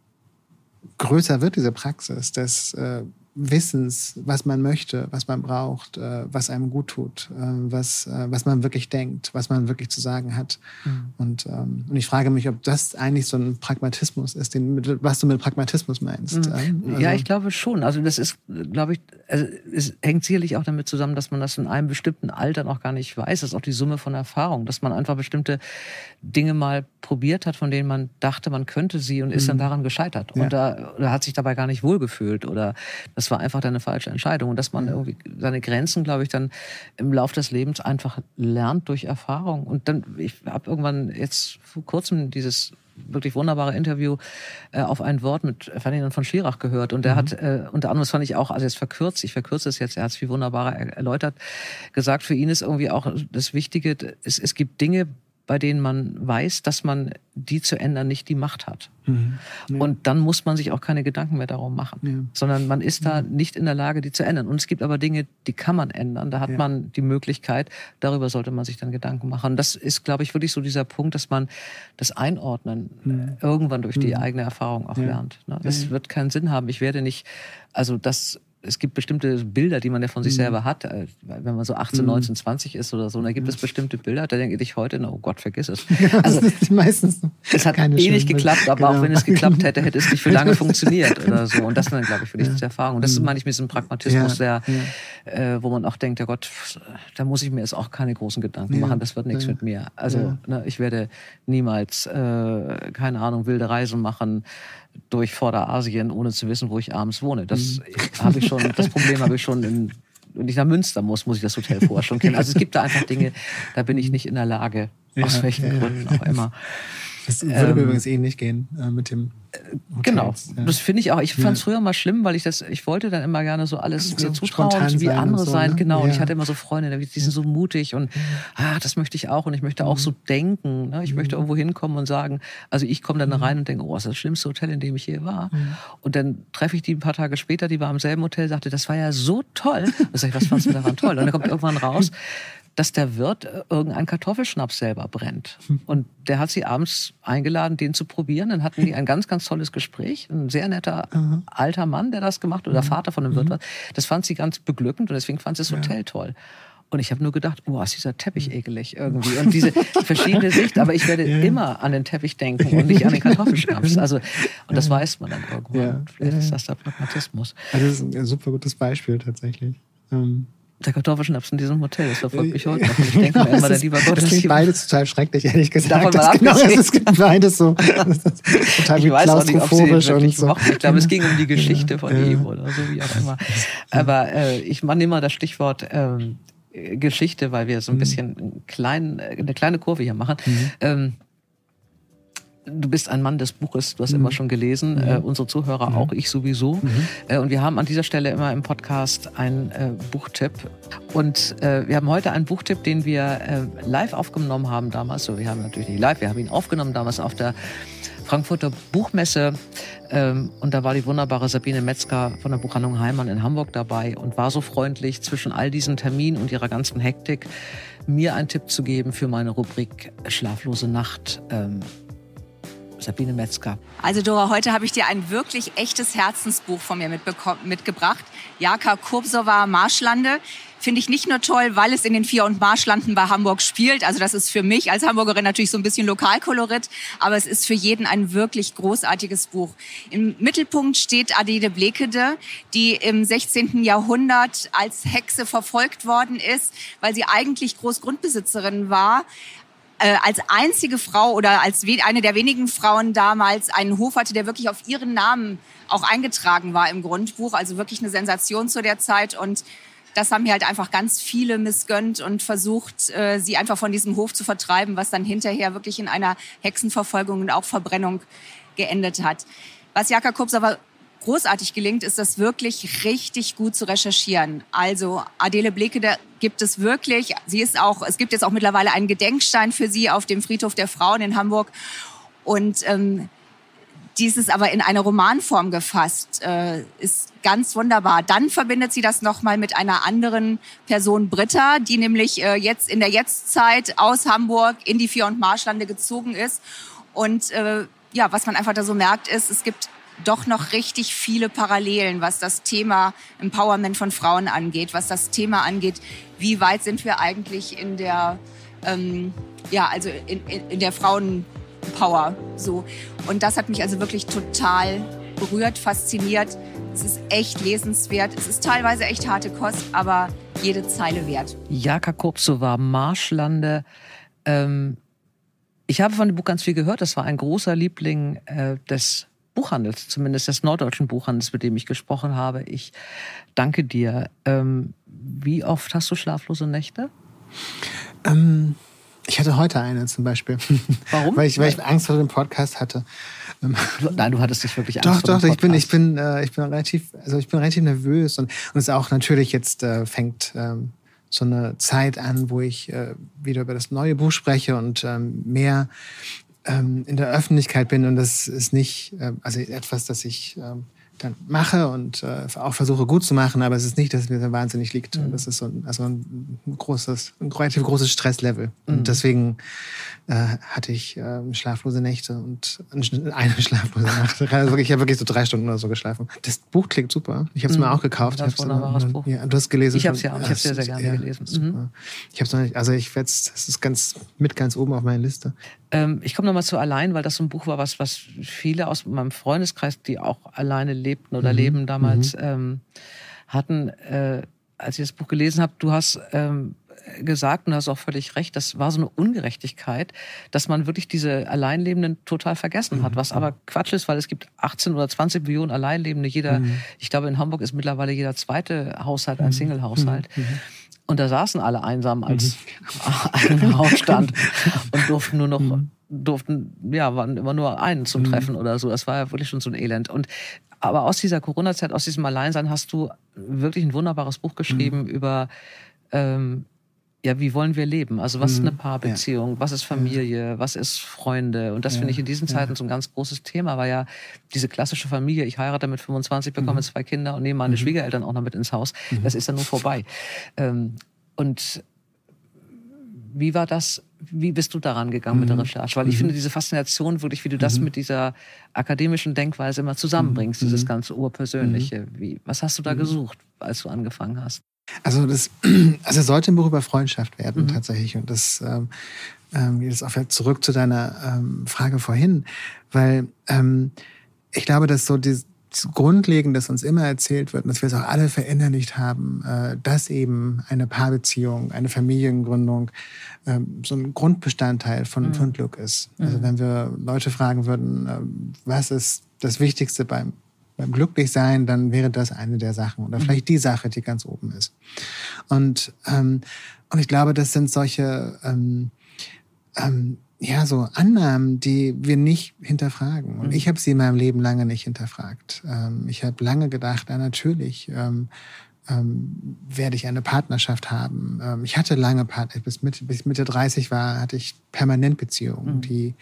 größer wird diese Praxis, des äh, Wissens, was man möchte, was man braucht, äh, was einem gut tut, äh, was, äh, was man wirklich denkt, was man wirklich zu sagen hat. Mhm. Und, ähm, und ich frage mich, ob das eigentlich so ein Pragmatismus ist, den, was du mit Pragmatismus meinst. Mhm. Also, ja, ich glaube schon. Also das ist, glaube ich, also es hängt sicherlich auch damit zusammen, dass man das in einem bestimmten Alter noch gar nicht weiß. Das ist auch die Summe von Erfahrung, dass man einfach bestimmte Dinge mal probiert hat, von denen man dachte, man könnte sie und ist dann mhm. daran gescheitert. Ja. Und da, da hat sich dabei gar nicht wohlgefühlt oder das war einfach dann eine falsche Entscheidung. Und dass man irgendwie seine Grenzen, glaube ich, dann im Laufe des Lebens einfach lernt durch Erfahrung. Und dann, ich habe irgendwann jetzt vor kurzem dieses wirklich wunderbare Interview äh, auf ein Wort mit Ferdinand von Schirach gehört. Und der mhm. hat äh, unter anderem, das fand ich auch, also jetzt verkürzt, ich verkürze es jetzt, er hat es viel wunderbarer erläutert, gesagt, für ihn ist irgendwie auch das Wichtige, es, es gibt Dinge, bei denen man weiß, dass man die zu ändern nicht die Macht hat. Mhm. Ja. Und dann muss man sich auch keine Gedanken mehr darum machen, ja. sondern man ist da mhm. nicht in der Lage, die zu ändern. Und es gibt aber Dinge, die kann man ändern. Da hat ja. man die Möglichkeit, darüber sollte man sich dann Gedanken machen. Und das ist, glaube ich, wirklich so dieser Punkt, dass man das Einordnen irgendwann durch die mhm. eigene Erfahrung auch lernt. Ne? Das wird keinen Sinn haben. Ich werde nicht, also das es gibt bestimmte Bilder, die man ja von sich mhm. selber hat, äh, wenn man so 18, 19, 20 ist oder so, da gibt es bestimmte Bilder, da denke ich heute, oh Gott, vergiss es. also, meistens es hat eh nicht geklappt, aber genau. auch wenn es geklappt hätte, hätte es nicht für lange funktioniert oder so. Und das sind dann, glaube ich, für dich ja. Erfahrung. Und das mhm. meine ich mit diesem Pragmatismus, ja. der, äh, wo man auch denkt, ja Gott, da muss ich mir jetzt auch keine großen Gedanken machen, das wird nichts mit mir. Also ne, ich werde niemals, äh, keine Ahnung, wilde Reisen machen, durch Vorderasien, ohne zu wissen, wo ich abends wohne. Das mhm. habe ich schon, das Problem habe ich schon in, wenn ich nach Münster muss, muss ich das Hotel vorher schon kennen. Also es gibt da einfach Dinge, da bin ich nicht in der Lage, ja, aus welchen ja, Gründen auch immer. Das würde ähm, mir übrigens eh nicht gehen äh, mit dem. Hotels, genau, ja. das finde ich auch. Ich fand es früher mal schlimm, weil ich das, ich wollte dann immer gerne so alles so zutrauen, wie andere so, sein. Ne? Genau, und ich hatte immer so Freunde, die sind so mutig und ah, das möchte ich auch und ich möchte auch mhm. so denken. Ne? Ich mhm. möchte irgendwo hinkommen und sagen, also ich komme dann mhm. rein und denke, oh, das ist das schlimmste Hotel, in dem ich je war. Mhm. Und dann treffe ich die ein paar Tage später, die war im selben Hotel, sagte, das war ja so toll. Da sag ich, was fandst du daran toll? Und dann kommt irgendwann raus, dass der Wirt äh, irgendeinen Kartoffelschnaps selber brennt. Hm. Und der hat sie abends eingeladen, den zu probieren. Dann hatten die ein ganz, ganz tolles Gespräch. Ein sehr netter mhm. alter Mann, der das gemacht hat, oder mhm. Vater von dem Wirt mhm. war. Das fand sie ganz beglückend und deswegen fand sie das Hotel ja. toll. Und ich habe nur gedacht, oh, ist dieser Teppich hm. ekelig irgendwie. Und diese verschiedene Sicht, aber ich werde ja. immer an den Teppich denken und nicht an den Kartoffelschnaps. Also, und das weiß man dann irgendwann. Ja. Vielleicht ist das der Pragmatismus. Also das ist ein super gutes Beispiel tatsächlich. Ähm der Kartoffelschnaps in diesem Hotel, das verfolgt mich heute noch. Ich denke mir immer, der lieber Gott, das klingt beides total schrecklich, ehrlich gesagt. Das genau, es gibt beides so total ich weiß auch nicht, ob sie und so. Ich glaube, es ging um die Geschichte von ja. ihm oder so, wie auch immer. Aber äh, ich nehme mal das Stichwort ähm, Geschichte, weil wir so ein mhm. bisschen klein, eine kleine Kurve hier machen. Mhm. Ähm, Du bist ein Mann des Buches, du hast mhm. immer schon gelesen, mhm. äh, unsere Zuhörer mhm. auch, ich sowieso. Mhm. Äh, und wir haben an dieser Stelle immer im Podcast einen äh, Buchtipp. Und äh, wir haben heute einen Buchtipp, den wir äh, live aufgenommen haben damals. So, wir haben natürlich nicht live, wir haben ihn aufgenommen damals auf der Frankfurter Buchmesse. Ähm, und da war die wunderbare Sabine Metzger von der Buchhandlung Heimann in Hamburg dabei und war so freundlich zwischen all diesen Terminen und ihrer ganzen Hektik, mir einen Tipp zu geben für meine Rubrik Schlaflose Nacht. Ähm, Sabine Metzger. Also Dora, heute habe ich dir ein wirklich echtes Herzensbuch von mir mitgebracht. Jaka Kurbsova Marschlande. Finde ich nicht nur toll, weil es in den Vier- und Marschlanden bei Hamburg spielt. Also das ist für mich als Hamburgerin natürlich so ein bisschen Lokalkolorit, aber es ist für jeden ein wirklich großartiges Buch. Im Mittelpunkt steht Adele Blekede, die im 16. Jahrhundert als Hexe verfolgt worden ist, weil sie eigentlich Großgrundbesitzerin war äh, als einzige Frau oder als eine der wenigen Frauen damals einen Hof hatte, der wirklich auf ihren Namen auch eingetragen war im Grundbuch. Also wirklich eine Sensation zu der Zeit und das haben mir halt einfach ganz viele missgönnt und versucht, äh, sie einfach von diesem Hof zu vertreiben, was dann hinterher wirklich in einer Hexenverfolgung und auch Verbrennung geendet hat. Was Jaka Kups aber großartig gelingt, ist das wirklich richtig gut zu recherchieren. Also Adele Bleke, da gibt es wirklich, sie ist auch, es gibt jetzt auch mittlerweile einen Gedenkstein für sie auf dem Friedhof der Frauen in Hamburg. Und ähm, dies ist aber in eine Romanform gefasst, äh, ist ganz wunderbar. Dann verbindet sie das nochmal mit einer anderen Person, Britta, die nämlich äh, jetzt in der Jetztzeit aus Hamburg in die Vier- und Marschlande gezogen ist. Und äh, ja, was man einfach da so merkt, ist, es gibt doch noch richtig viele Parallelen, was das Thema Empowerment von Frauen angeht, was das Thema angeht, wie weit sind wir eigentlich in der, ähm, ja, also in, in, in der Frauenpower so. Und das hat mich also wirklich total berührt, fasziniert. Es ist echt lesenswert. Es ist teilweise echt harte Kost, aber jede Zeile wert. Jaka war Marschlande. Ähm, ich habe von dem Buch ganz viel gehört. Das war ein großer Liebling äh, des Buchhandels, zumindest des norddeutschen Buchhandels, mit dem ich gesprochen habe. Ich danke dir. Ähm, wie oft hast du schlaflose Nächte? Ähm, ich hatte heute eine zum Beispiel. Warum? weil, ich, weil ich Angst vor dem Podcast hatte. Ähm, Nein, du hattest nicht wirklich Angst doch, vor dem Podcast. Doch, ich bin, ich bin, äh, ich bin relativ, also ich bin relativ nervös und, und es ist auch natürlich jetzt äh, fängt ähm, so eine Zeit an, wo ich äh, wieder über das neue Buch spreche und ähm, mehr ähm, in der Öffentlichkeit bin und das ist nicht, äh, also etwas, das ich ähm, dann mache und äh, auch versuche gut zu machen, aber es ist nicht, dass es mir so wahnsinnig liegt. Mhm. Das ist so ein, also ein großes, ein relativ großes Stresslevel. Mhm. Und deswegen äh, hatte ich äh, schlaflose Nächte und eine schlaflose Nacht. Also ich habe wirklich so drei Stunden oder so geschlafen. Das Buch klingt super. Ich habe es mhm. mir auch gekauft. Das wunderbares Buch. Ja, du hast gelesen. Ich habe es ja auch. Ich habe sehr, sehr gerne ja, gelesen. Mhm. Ich habe es noch nicht. Also ich werde es. Das ist ganz mit ganz oben auf meiner Liste. Ähm, ich komme nochmal zu allein, weil das so ein Buch war, was was viele aus meinem Freundeskreis, die auch alleine lebten oder mhm. leben damals, mhm. ähm, hatten. Äh, als ich das Buch gelesen habe, du hast ähm, gesagt, und du hast auch völlig recht, das war so eine Ungerechtigkeit, dass man wirklich diese Alleinlebenden total vergessen hat, was aber Quatsch ist, weil es gibt 18 oder 20 Millionen Alleinlebende. Jeder, mhm. ich glaube, in Hamburg ist mittlerweile jeder zweite Haushalt ein mhm. Single-Haushalt. Mhm. Und da saßen alle einsam als mhm. ein Hausstand und durften nur noch mhm. durften, ja, waren immer nur einen zum mhm. Treffen oder so. Das war ja wirklich schon so ein Elend. Und aber aus dieser Corona-Zeit, aus diesem Alleinsein hast du wirklich ein wunderbares Buch geschrieben mhm. über ähm, ja, wie wollen wir leben? Also was ist eine mhm. Paarbeziehung? Ja. Was ist Familie? Was ist Freunde? Und das ja. finde ich in diesen Zeiten ja. so ein ganz großes Thema, weil ja diese klassische Familie, ich heirate mit 25, bekomme mhm. zwei Kinder und nehme meine mhm. Schwiegereltern auch noch mit ins Haus, mhm. das ist dann nur vorbei. Ähm, und wie war das? Wie bist du daran gegangen mit der mhm. Recherche? Weil ich mhm. finde diese Faszination wirklich, wie du das mit dieser akademischen Denkweise immer zusammenbringst, dieses ganze Urpersönliche. Wie, was hast du da gesucht, als du angefangen hast? Also das, also es sollte ein Buch über Freundschaft werden mhm. tatsächlich. Und das ähm, ähm, jetzt auch zurück zu deiner ähm, Frage vorhin, weil ähm, ich glaube, dass so dieses Grundlegende, das uns immer erzählt wird, und dass wir es auch alle verinnerlicht haben, äh, dass eben eine Paarbeziehung, eine Familiengründung äh, so ein Grundbestandteil von, mhm. von Glück ist. Also mhm. wenn wir Leute fragen würden, äh, was ist das Wichtigste beim beim Glücklichsein, dann wäre das eine der Sachen oder mhm. vielleicht die Sache, die ganz oben ist. Und, ähm, und ich glaube, das sind solche, ähm, ähm, ja, so Annahmen, die wir nicht hinterfragen. Und mhm. ich habe sie in meinem Leben lange nicht hinterfragt. Ähm, ich habe lange gedacht, na natürlich, ähm, ähm, werde ich eine Partnerschaft haben. Ähm, ich hatte lange Partner, bis Mitte, bis Mitte 30 war, hatte ich permanent Beziehungen, mhm. die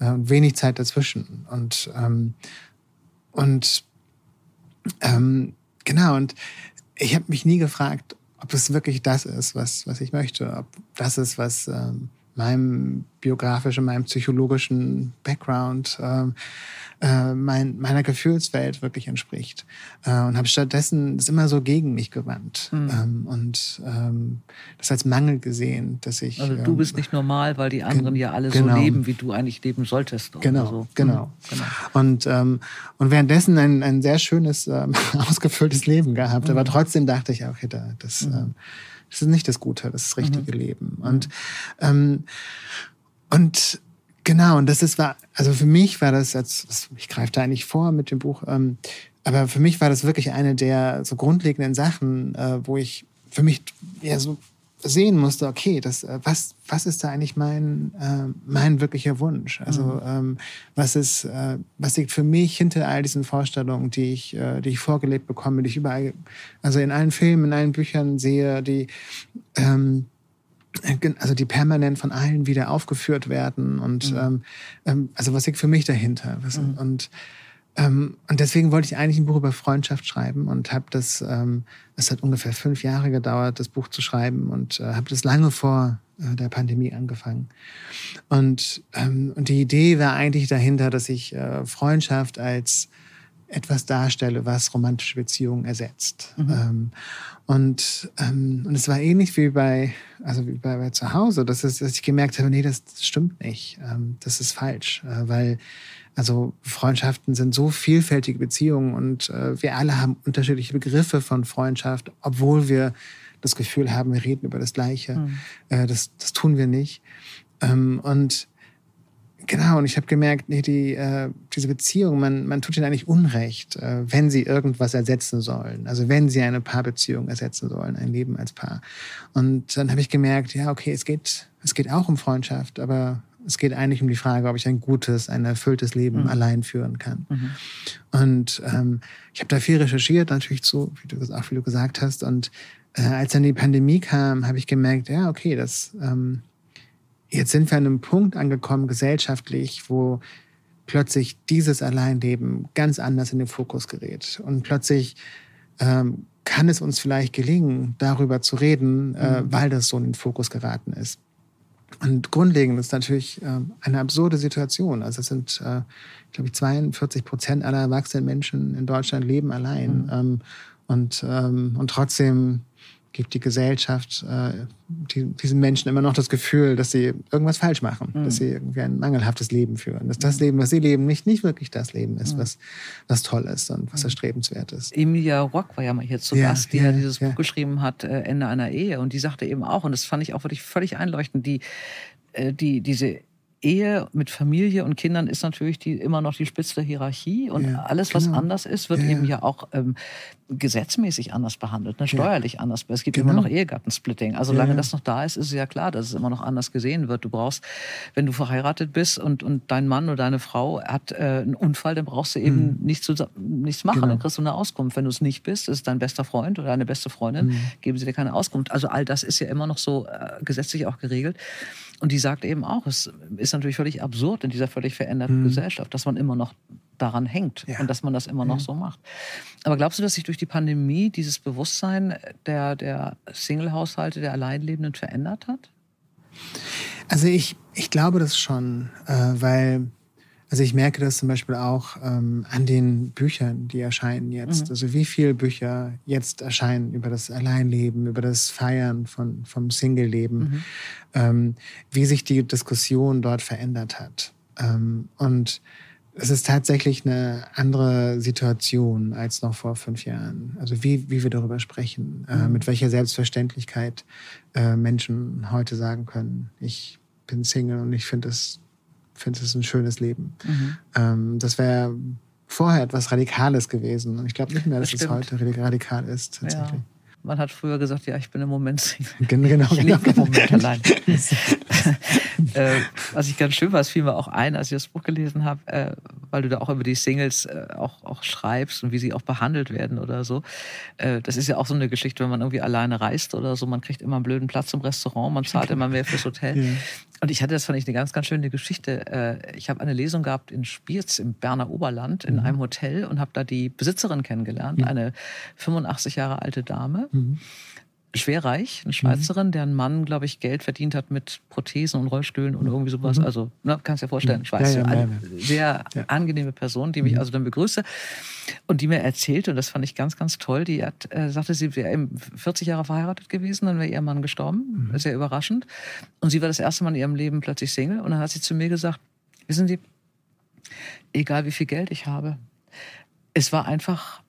äh, wenig Zeit dazwischen. Und, ähm, und ähm, genau, und ich habe mich nie gefragt, ob es wirklich das ist, was, was ich möchte, ob das ist, was ähm, meinem biografischen, meinem psychologischen Background, ähm, äh, mein, meiner Gefühlswelt wirklich entspricht. Äh, und habe stattdessen das immer so gegen mich gewandt mhm. ähm, und ähm, das als Mangel gesehen, dass ich. Also du bist ähm, nicht normal, weil die anderen ja alle genau. so leben, wie du eigentlich leben solltest. Genau, so. genau. Mhm, genau. Und, ähm, und währenddessen ein, ein sehr schönes, ähm, ausgefülltes Leben gehabt. Mhm. Aber trotzdem dachte ich, okay, da, das. Mhm. Das ist nicht das Gute, das, ist das richtige mhm. Leben. Und, ähm, und genau, und das ist war, also für mich war das jetzt, ich greife da eigentlich vor mit dem Buch, ähm, aber für mich war das wirklich eine der so grundlegenden Sachen, äh, wo ich für mich ja so sehen musste, okay, das, äh, was, was ist da eigentlich mein, äh, mein wirklicher Wunsch? Also mhm. ähm, was ist, äh, was liegt für mich hinter all diesen Vorstellungen, die ich, äh, die ich vorgelebt bekomme, die ich überall, also in allen Filmen, in allen Büchern sehe, die ähm, also die permanent von allen wieder aufgeführt werden und mhm. ähm, ähm also was liegt für mich dahinter? Was, mhm. Und ähm, und deswegen wollte ich eigentlich ein Buch über Freundschaft schreiben und habe das, ähm, es hat ungefähr fünf Jahre gedauert, das Buch zu schreiben und äh, habe das lange vor äh, der Pandemie angefangen. Und, ähm, und die Idee war eigentlich dahinter, dass ich äh, Freundschaft als etwas darstelle, was romantische Beziehungen ersetzt. Mhm. Ähm, und, ähm, und es war ähnlich wie bei, also wie bei, bei zu Hause, dass, es, dass ich gemerkt habe, nee, das, stimmt nicht. Ähm, das ist falsch, äh, weil also Freundschaften sind so vielfältige Beziehungen und äh, wir alle haben unterschiedliche Begriffe von Freundschaft, obwohl wir das Gefühl haben, wir reden über das Gleiche. Mhm. Äh, das, das tun wir nicht. Ähm, und genau, und ich habe gemerkt, nee, die, äh, diese Beziehung, man, man tut ihnen eigentlich Unrecht, äh, wenn sie irgendwas ersetzen sollen. Also wenn sie eine Paarbeziehung ersetzen sollen, ein Leben als Paar. Und dann habe ich gemerkt, ja, okay, es geht, es geht auch um Freundschaft, aber es geht eigentlich um die Frage, ob ich ein gutes, ein erfülltes Leben mhm. allein führen kann. Mhm. Und ähm, ich habe da viel recherchiert, natürlich so, wie du auch wie du gesagt hast. Und äh, als dann die Pandemie kam, habe ich gemerkt, ja, okay, das ähm, jetzt sind wir an einem Punkt angekommen gesellschaftlich, wo plötzlich dieses Alleinleben ganz anders in den Fokus gerät. Und plötzlich ähm, kann es uns vielleicht gelingen, darüber zu reden, äh, mhm. weil das so in den Fokus geraten ist. Und grundlegend ist natürlich äh, eine absurde Situation. Also es sind, äh, glaube ich, 42 Prozent aller erwachsenen Menschen in Deutschland leben allein. Mhm. Ähm, und, ähm, und trotzdem gibt die Gesellschaft äh, die, diesen Menschen immer noch das Gefühl, dass sie irgendwas falsch machen, mhm. dass sie irgendwie ein mangelhaftes Leben führen, dass das mhm. Leben, was sie leben, nicht, nicht wirklich das Leben ist, mhm. was, was toll ist und was mhm. erstrebenswert ist. Emilia Rock war ja mal hier zu ja, Gast, die ja, ja dieses ja. Buch geschrieben hat, äh, Ende einer Ehe, und die sagte eben auch, und das fand ich auch wirklich völlig einleuchtend, die, äh, die, diese Ehe mit Familie und Kindern ist natürlich die, immer noch die Spitze der Hierarchie und Ja, alles, was genau. anders ist, wird Ja, eben ja. ja auch ähm, gesetzmäßig anders behandelt, ne? steuerlich anders. Es gibt Genau. immer noch Ehegattensplitting. Also Ja, solange ja. das noch da ist, ist es ja klar, dass es immer noch anders gesehen wird. Du brauchst, wenn du verheiratet bist und, und dein Mann oder deine Frau hat äh, einen Unfall, dann brauchst du eben nichts, zu, nichts machen. Mhm. Genau. Dann kriegst du eine Auskunft. Wenn du es nicht bist, ist dein bester Freund oder deine beste Freundin, Mhm. geben sie dir keine Auskunft. Also all das ist ja immer noch so äh, gesetzlich auch geregelt. Und die sagt eben auch, es ist natürlich völlig absurd in dieser völlig veränderten Gesellschaft, dass man immer noch daran hängt Mhm. Ja. und dass man das immer noch so macht. Aber glaubst du, dass sich durch die Pandemie dieses Bewusstsein der, der Single-Haushalte, der Alleinlebenden verändert hat? Also ich, ich glaube das schon, äh, weil also ich merke das zum Beispiel auch ähm, an den Büchern, die erscheinen jetzt. Also wie viele Bücher jetzt erscheinen über das Alleinleben, über das Feiern von, vom Single-Leben, ähm, wie sich die Diskussion dort verändert hat. Ähm, und es ist tatsächlich eine andere Situation als noch vor fünf Jahren. Also wie, wie wir darüber sprechen, äh, mit welcher Selbstverständlichkeit äh, Menschen heute sagen können, ich bin Single und ich finde es finde es ein schönes Leben. Ähm, das wäre vorher etwas Radikales gewesen. Und ich glaube nicht mehr, dass Das es heute radik- radikal ist. Ja. Man hat früher gesagt, ja, ich bin im Moment Single. Gen- Genau, Ich genau. lebe im Moment allein. äh, was ich ganz schön war, es fiel mir auch ein, als ich das Buch gelesen habe, äh, weil du da auch über die Singles äh, auch, auch schreibst und wie sie auch behandelt werden oder so. Das ist ja auch so eine Geschichte, wenn man irgendwie alleine reist oder so, man kriegt immer einen blöden Platz im Restaurant, man zahlt immer mehr fürs Hotel. Ja. Und ich hatte, das fand ich eine ganz, ganz schöne Geschichte. Ich habe eine Lesung gehabt in Spiez im Berner Oberland in einem Hotel und habe da die Besitzerin kennengelernt, eine 85 Jahre alte Dame schwerreich, eine Schweizerin, deren Mann, glaube ich, Geld verdient hat mit Prothesen und Rollstühlen und irgendwie sowas. Also, ne, kannst dir vorstellen, Schweiz, Ja, ja, eine ja, sehr Ja. angenehme Person, die mich also dann begrüßte und die mir erzählte, und das fand ich ganz, ganz toll, die hat, äh, sagte, sie wäre eben 40 Jahre verheiratet gewesen, dann wäre ihr Mann gestorben, sehr überraschend. Und sie war das erste Mal in ihrem Leben plötzlich Single. Und dann hat sie zu mir gesagt, wissen Sie, egal wie viel Geld ich habe, es war einfach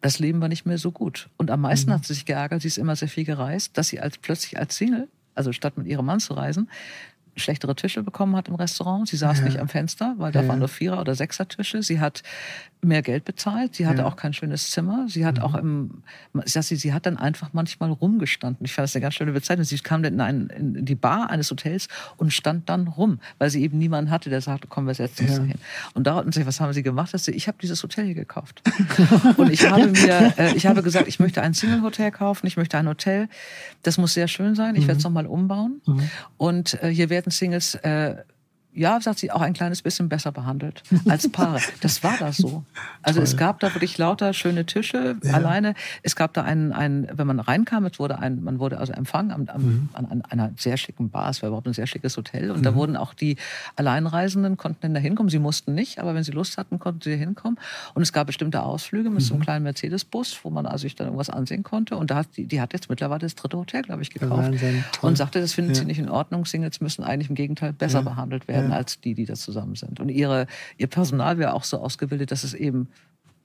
das Leben war nicht mehr so gut. Und am meisten hat sie sich geärgert, sie ist immer sehr viel gereist, dass sie als plötzlich als Single, also statt mit ihrem Mann zu reisen, schlechtere Tische bekommen hat im Restaurant. Sie saß Ja. nicht am Fenster, weil da Ja. waren nur Vierer- oder Sechser-Tische. Sie hat mehr Geld bezahlt. Sie hatte Ja. Mhm. auch kein schönes Zimmer. Sie hat auch im, sie, sie hat dann einfach manchmal rumgestanden. Ich fand das eine ganz schöne Bezeichnung. Sie kam dann in, ein, in die Bar eines Hotels und stand dann rum, weil sie eben niemanden hatte, der sagte, komm, wir setzen uns Ja. hin. Und da und sie, was haben sie gemacht? Dass sie, ich habe dieses Hotel hier gekauft. und ich habe mir, äh, ich habe gesagt, ich möchte ein Single-Hotel kaufen. Ich möchte ein Hotel. Das muss sehr schön sein. Ich werde es nochmal umbauen. Und äh, hier werden Singles äh, ja, sagt sie, auch ein kleines bisschen besser behandelt als Paare. Das war da so. Also es gab da wirklich lauter schöne Tische alleine. Es gab da einen, einen, wenn man reinkam, es wurde ein, man wurde also empfangen am, am, an, an einer sehr schicken Bar. Es war überhaupt ein sehr schickes Hotel. Und da wurden auch die Alleinreisenden konnten dann da hinkommen. Sie mussten nicht, aber wenn sie Lust hatten, konnten sie hinkommen. Und es gab bestimmte Ausflüge mit so einem kleinen Mercedes-Bus, wo man also sich dann irgendwas ansehen konnte. Und da hat die, die hat jetzt mittlerweile das dritte Hotel, glaube ich, gekauft. Wahnsinn, toll. und sagte, das findet Ja. sie nicht in Ordnung. Singles müssen eigentlich im Gegenteil besser Ja. behandelt werden Ja. als die, die da zusammen sind. Und ihre, ihr Personal wäre auch so ausgebildet, dass es eben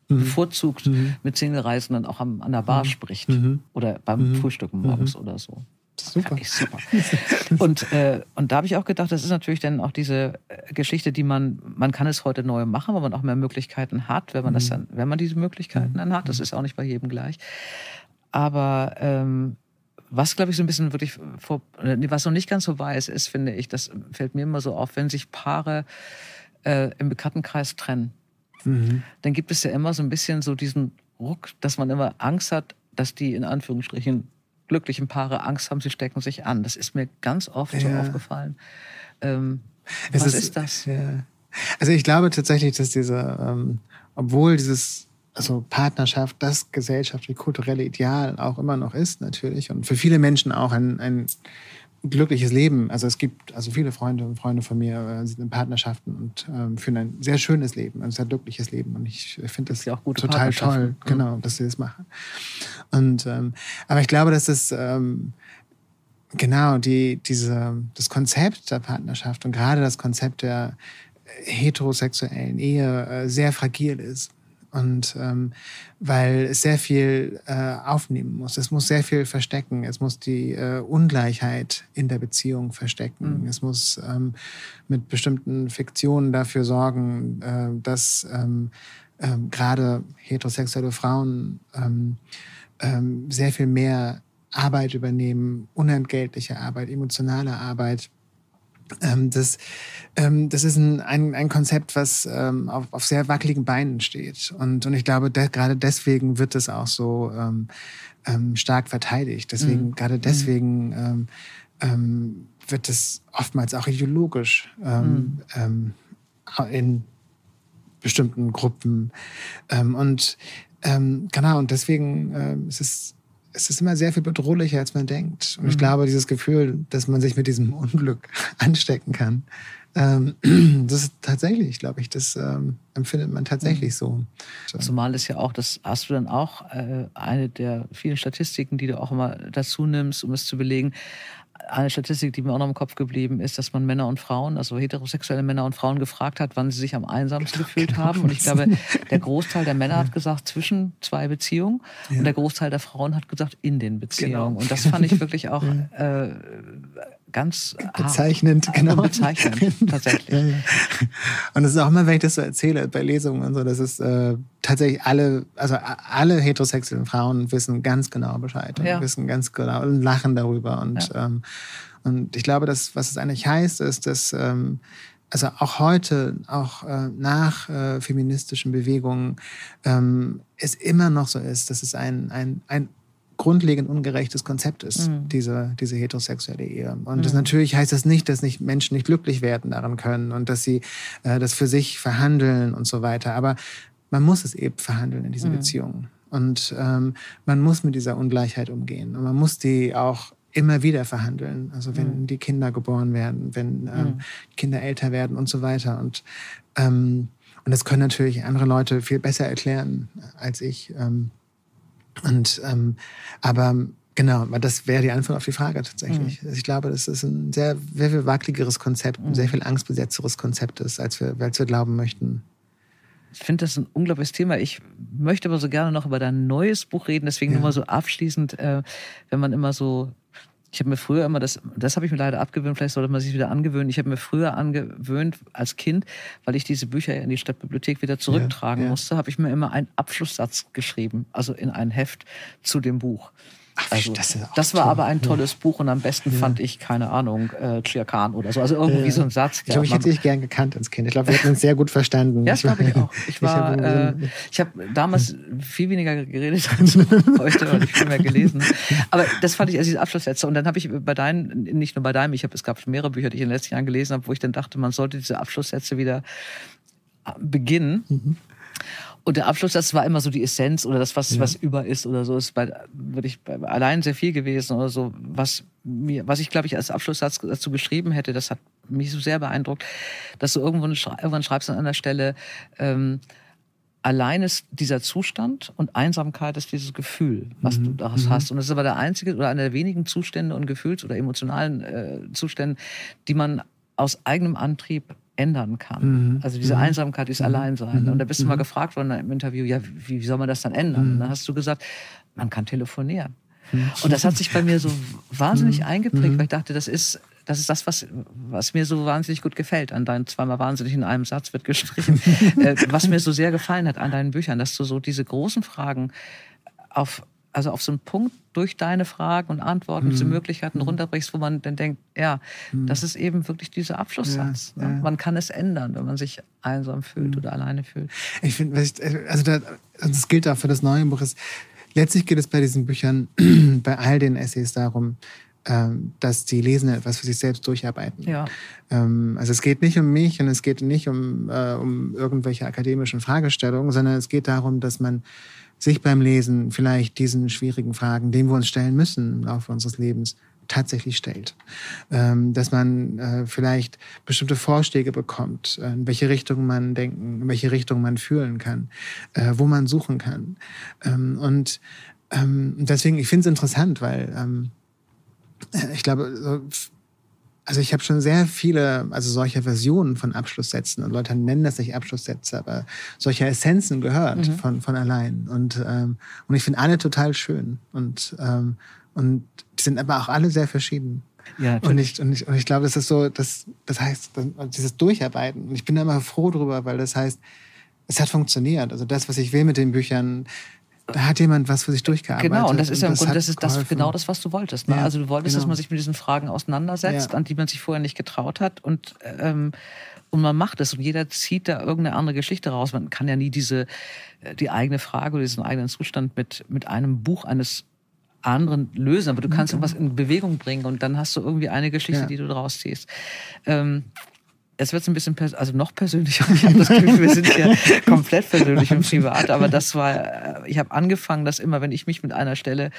Mhm. bevorzugt mit Single-Reisenden auch am, an der Bar spricht Mhm. oder beim Frühstücken morgens oder so. Super. Super. und, äh, und da habe ich auch gedacht, das ist natürlich dann auch diese äh, Geschichte, die man, man kann es heute neu machen, weil man auch mehr Möglichkeiten hat, wenn man das dann, wenn man diese Möglichkeiten dann hat. Das ist auch nicht bei jedem gleich. Aber ähm, was, glaube ich, so ein bisschen wirklich vor, äh, was noch nicht ganz so weiß ist, finde ich, das fällt mir immer so auf, wenn sich Paare äh, im Bekanntenkreis trennen, Mhm. dann gibt es ja immer so ein bisschen so diesen Ruck, dass man immer Angst hat, dass die in Anführungsstrichen glücklichen Paare Angst haben, sie stecken sich an. Das ist mir ganz oft so Ja. aufgefallen. Ähm, was ist, das? Ja. Also ich glaube tatsächlich, dass diese, ähm, obwohl dieses also Partnerschaft das gesellschaftlich kulturelle Ideal auch immer noch ist natürlich und für viele Menschen auch ein, ein glückliches Leben. Also es gibt also viele Freunde und Freunde von mir äh, sind in Partnerschaften und ähm, führen ein sehr schönes Leben, ein sehr glückliches Leben und ich finde das ja auch gute total toll. Mhm. genau, dass sie das machen. Und ähm, aber ich glaube, dass es ähm, Genau, die, diese, das Konzept der Partnerschaft und gerade das Konzept der heterosexuellen Ehe äh, sehr fragil ist. Und ähm, weil es sehr viel äh, aufnehmen muss. Es muss sehr viel verstecken. Es muss die äh, Ungleichheit in der Beziehung verstecken. Mhm. Es muss ähm, mit bestimmten Fiktionen dafür sorgen, äh, dass ähm, ähm, gerade heterosexuelle Frauen ähm, ähm, sehr viel mehr Arbeit übernehmen, unentgeltliche Arbeit, emotionale Arbeit. Ähm, das, ähm, das ist ein, ein, ein Konzept, was ähm, auf, auf sehr wackeligen Beinen steht. Und, und ich glaube, de gerade deswegen wird es auch so ähm, ähm, stark verteidigt. Deswegen, mhm. gerade deswegen ähm, ähm, wird es oftmals auch ideologisch ähm, mhm. ähm, in bestimmten Gruppen. Ähm, und ähm, genau, und deswegen ähm, ist es es ist immer sehr viel bedrohlicher, als man denkt. Und ich mhm. glaube, dieses Gefühl, dass man sich mit diesem Unglück anstecken kann, ähm, das ist tatsächlich, glaube ich, das ähm, empfindet man tatsächlich mhm. so. so. Zumal ist ja auch, das hast du dann auch äh, eine der vielen Statistiken, die du auch immer dazu nimmst, um es zu belegen, eine Statistik, die mir auch noch im Kopf geblieben ist, dass man Männer und Frauen, also heterosexuelle Männer und Frauen gefragt hat, wann sie sich am einsamsten genau, gefühlt genau. haben. Und ich glaube, der Großteil der Männer hat gesagt, zwischen zwei Beziehungen. Ja. Und der Großteil der Frauen hat gesagt, in den Beziehungen. Genau. Und das fand ich wirklich auch äh, ganz bezeichnend, hart, genau. Bezeichnend, tatsächlich. Ja, ja. Und es ist auch immer, wenn ich das so erzähle bei Lesungen und so, das ist äh, tatsächlich alle, also alle heterosexuellen Frauen wissen ganz genau Bescheid und ja. wissen ganz genau und lachen darüber. Und, ähm, und ich glaube, dass, was es eigentlich heißt, ist, dass ähm, also auch heute, auch äh, nach äh, feministischen Bewegungen, ähm, es immer noch so ist, dass es ein, ein, ein grundlegend ungerechtes Konzept ist, mhm. diese, diese heterosexuelle Ehe. Und mhm. das natürlich heißt das nicht, dass nicht Menschen nicht glücklich werden daran können und dass sie äh, das für sich verhandeln und so weiter. Aber man muss es eben verhandeln in diesen mhm. Beziehungen. Und ähm, man muss mit dieser Ungleichheit umgehen. Und man muss die auch immer wieder verhandeln. Also wenn mhm. die Kinder geboren werden, wenn ähm, mhm. Kinder älter werden und so weiter. Und, ähm, und das können natürlich andere Leute viel besser erklären als ich. Ähm, und ähm, aber genau, das wäre die Antwort auf die Frage tatsächlich. Mhm. Ich glaube, das ist ein sehr, sehr viel wackeligeres Konzept, ein sehr mhm. viel angstbesetzteres Konzept ist, als wir, als wir glauben möchten. Ich finde das ein unglaubliches Thema. Ich möchte aber so gerne noch über dein neues Buch reden. Deswegen ja. nur mal so abschließend, äh, wenn man immer so ich habe mir früher immer das, das habe ich mir leider abgewöhnt, vielleicht sollte man sich wieder angewöhnen. Ich habe mir früher angewöhnt als Kind, weil ich diese Bücher in die Stadtbibliothek wieder zurücktragen ja, ja. musste, habe ich mir immer einen Abschlusssatz geschrieben, also in ein Heft zu dem Buch. Ach, also, das, das war toll. aber ein tolles ja. Buch und am besten ja. fand ich, keine Ahnung, äh, Khan oder so. Also irgendwie ja. so ein Satz. Ich glaube, ich hätte dich gern gekannt als Kind. Ich glaube, wir hätten uns sehr gut verstanden. Ja, das glaube ich auch. Ich, war, äh, ich habe damals viel weniger geredet als heute und ich viel mehr gelesen. Aber das fand ich als diese Abschlusssätze. Und dann habe ich bei deinen, nicht nur bei deinem, ich habe, es gab mehrere Bücher, die ich in den letzten Jahren gelesen habe, wo ich dann dachte, man sollte diese Abschlusssätze wieder äh, beginnen. Mhm. Und der Abschluss, das war immer so die Essenz oder das, was, ja. was über ist oder so, ist bei, wirklich allein sehr viel gewesen oder so. Was mir, was ich glaube ich als Abschlusssatz dazu geschrieben hätte, das hat mich so sehr beeindruckt, dass du irgendwann, irgendwann schreibst an einer Stelle, ähm, allein ist dieser Zustand und Einsamkeit ist dieses Gefühl, was mhm. du daraus mhm. hast. Und das ist aber der einzige oder einer der wenigen Zustände und Gefühls- oder emotionalen äh, Zustände, die man aus eigenem Antrieb ändern kann. Mhm. Also diese mhm. Einsamkeit, dieses mhm. Alleinsein. Und da bist du mal mhm. gefragt worden im Interview, ja, wie, wie soll man das dann ändern? Und dann hast du gesagt, man kann telefonieren. Und das hat sich bei mir so wahnsinnig eingeprägt, weil ich dachte, das ist, das ist das, was, was mir so wahnsinnig gut gefällt. An deinen zweimal wahnsinnig in einem Satz wird gestrichen. äh, was mir so sehr gefallen hat an deinen Büchern, dass du so diese großen Fragen auf also auf so einen Punkt durch deine Fragen und Antworten, mhm. diese Möglichkeiten mhm. runterbrichst, wo man dann denkt, ja, mhm. das ist eben wirklich dieser Abschlusssatz. Ja, ne? ja. Man kann es ändern, wenn man sich einsam fühlt mhm. oder alleine fühlt. Ich finde, also das, das gilt auch für das neue Buch. Ist, letztlich geht es bei diesen Büchern, bei all den Essays darum, ähm, dass die Lesenden etwas für sich selbst durcharbeiten. Ja. Ähm, also es geht nicht um mich und es geht nicht um, äh, um irgendwelche akademischen Fragestellungen, sondern es geht darum, dass man sich beim Lesen vielleicht diesen schwierigen Fragen, denen wir uns stellen müssen im Laufe unseres Lebens, tatsächlich stellt. Ähm, dass man äh, vielleicht bestimmte Vorschläge bekommt, äh, in welche Richtung man denken, in welche Richtung man fühlen kann, äh, wo man suchen kann. Ähm, und ähm, deswegen, ich finde es interessant, weil ich glaube, also ich habe schon sehr viele, also solche Versionen von Abschlusssätzen und Leute nennen das nicht Abschlusssätze, aber solche Essenzen gehört mhm. von, von allein. Und, ähm, und ich finde alle total schön. Und, ähm, und die sind aber auch alle sehr verschieden. Ja, und, ich, und, ich, und ich glaube, das ist so, das, das heißt, dieses Durcharbeiten. Und ich bin da immer froh drüber, weil das heißt, es hat funktioniert. Also das, was ich will mit den Büchern, da hat jemand was für sich durchgearbeitet. Genau, und das ist ja im Grunde, das ist das, genau das, was du wolltest. Ne? Ja, also du wolltest, genau. dass man sich mit diesen Fragen auseinandersetzt, ja. an die man sich vorher nicht getraut hat. Und, ähm, und man macht es und jeder zieht da irgendeine andere Geschichte raus. Man kann ja nie diese, äh, die eigene Frage oder diesen eigenen Zustand mit, mit einem Buch eines anderen lösen, aber du kannst mhm. irgendwas in Bewegung bringen und dann hast du irgendwie eine Geschichte, ja. die du draus ziehst. Ähm, Jetzt wird es ein bisschen, also noch persönlicher. Ich habe das Gefühl, wir sind ja komplett persönlich und privat. Aber das war, äh, ich habe angefangen, dass immer, wenn ich mich mit einer Stelle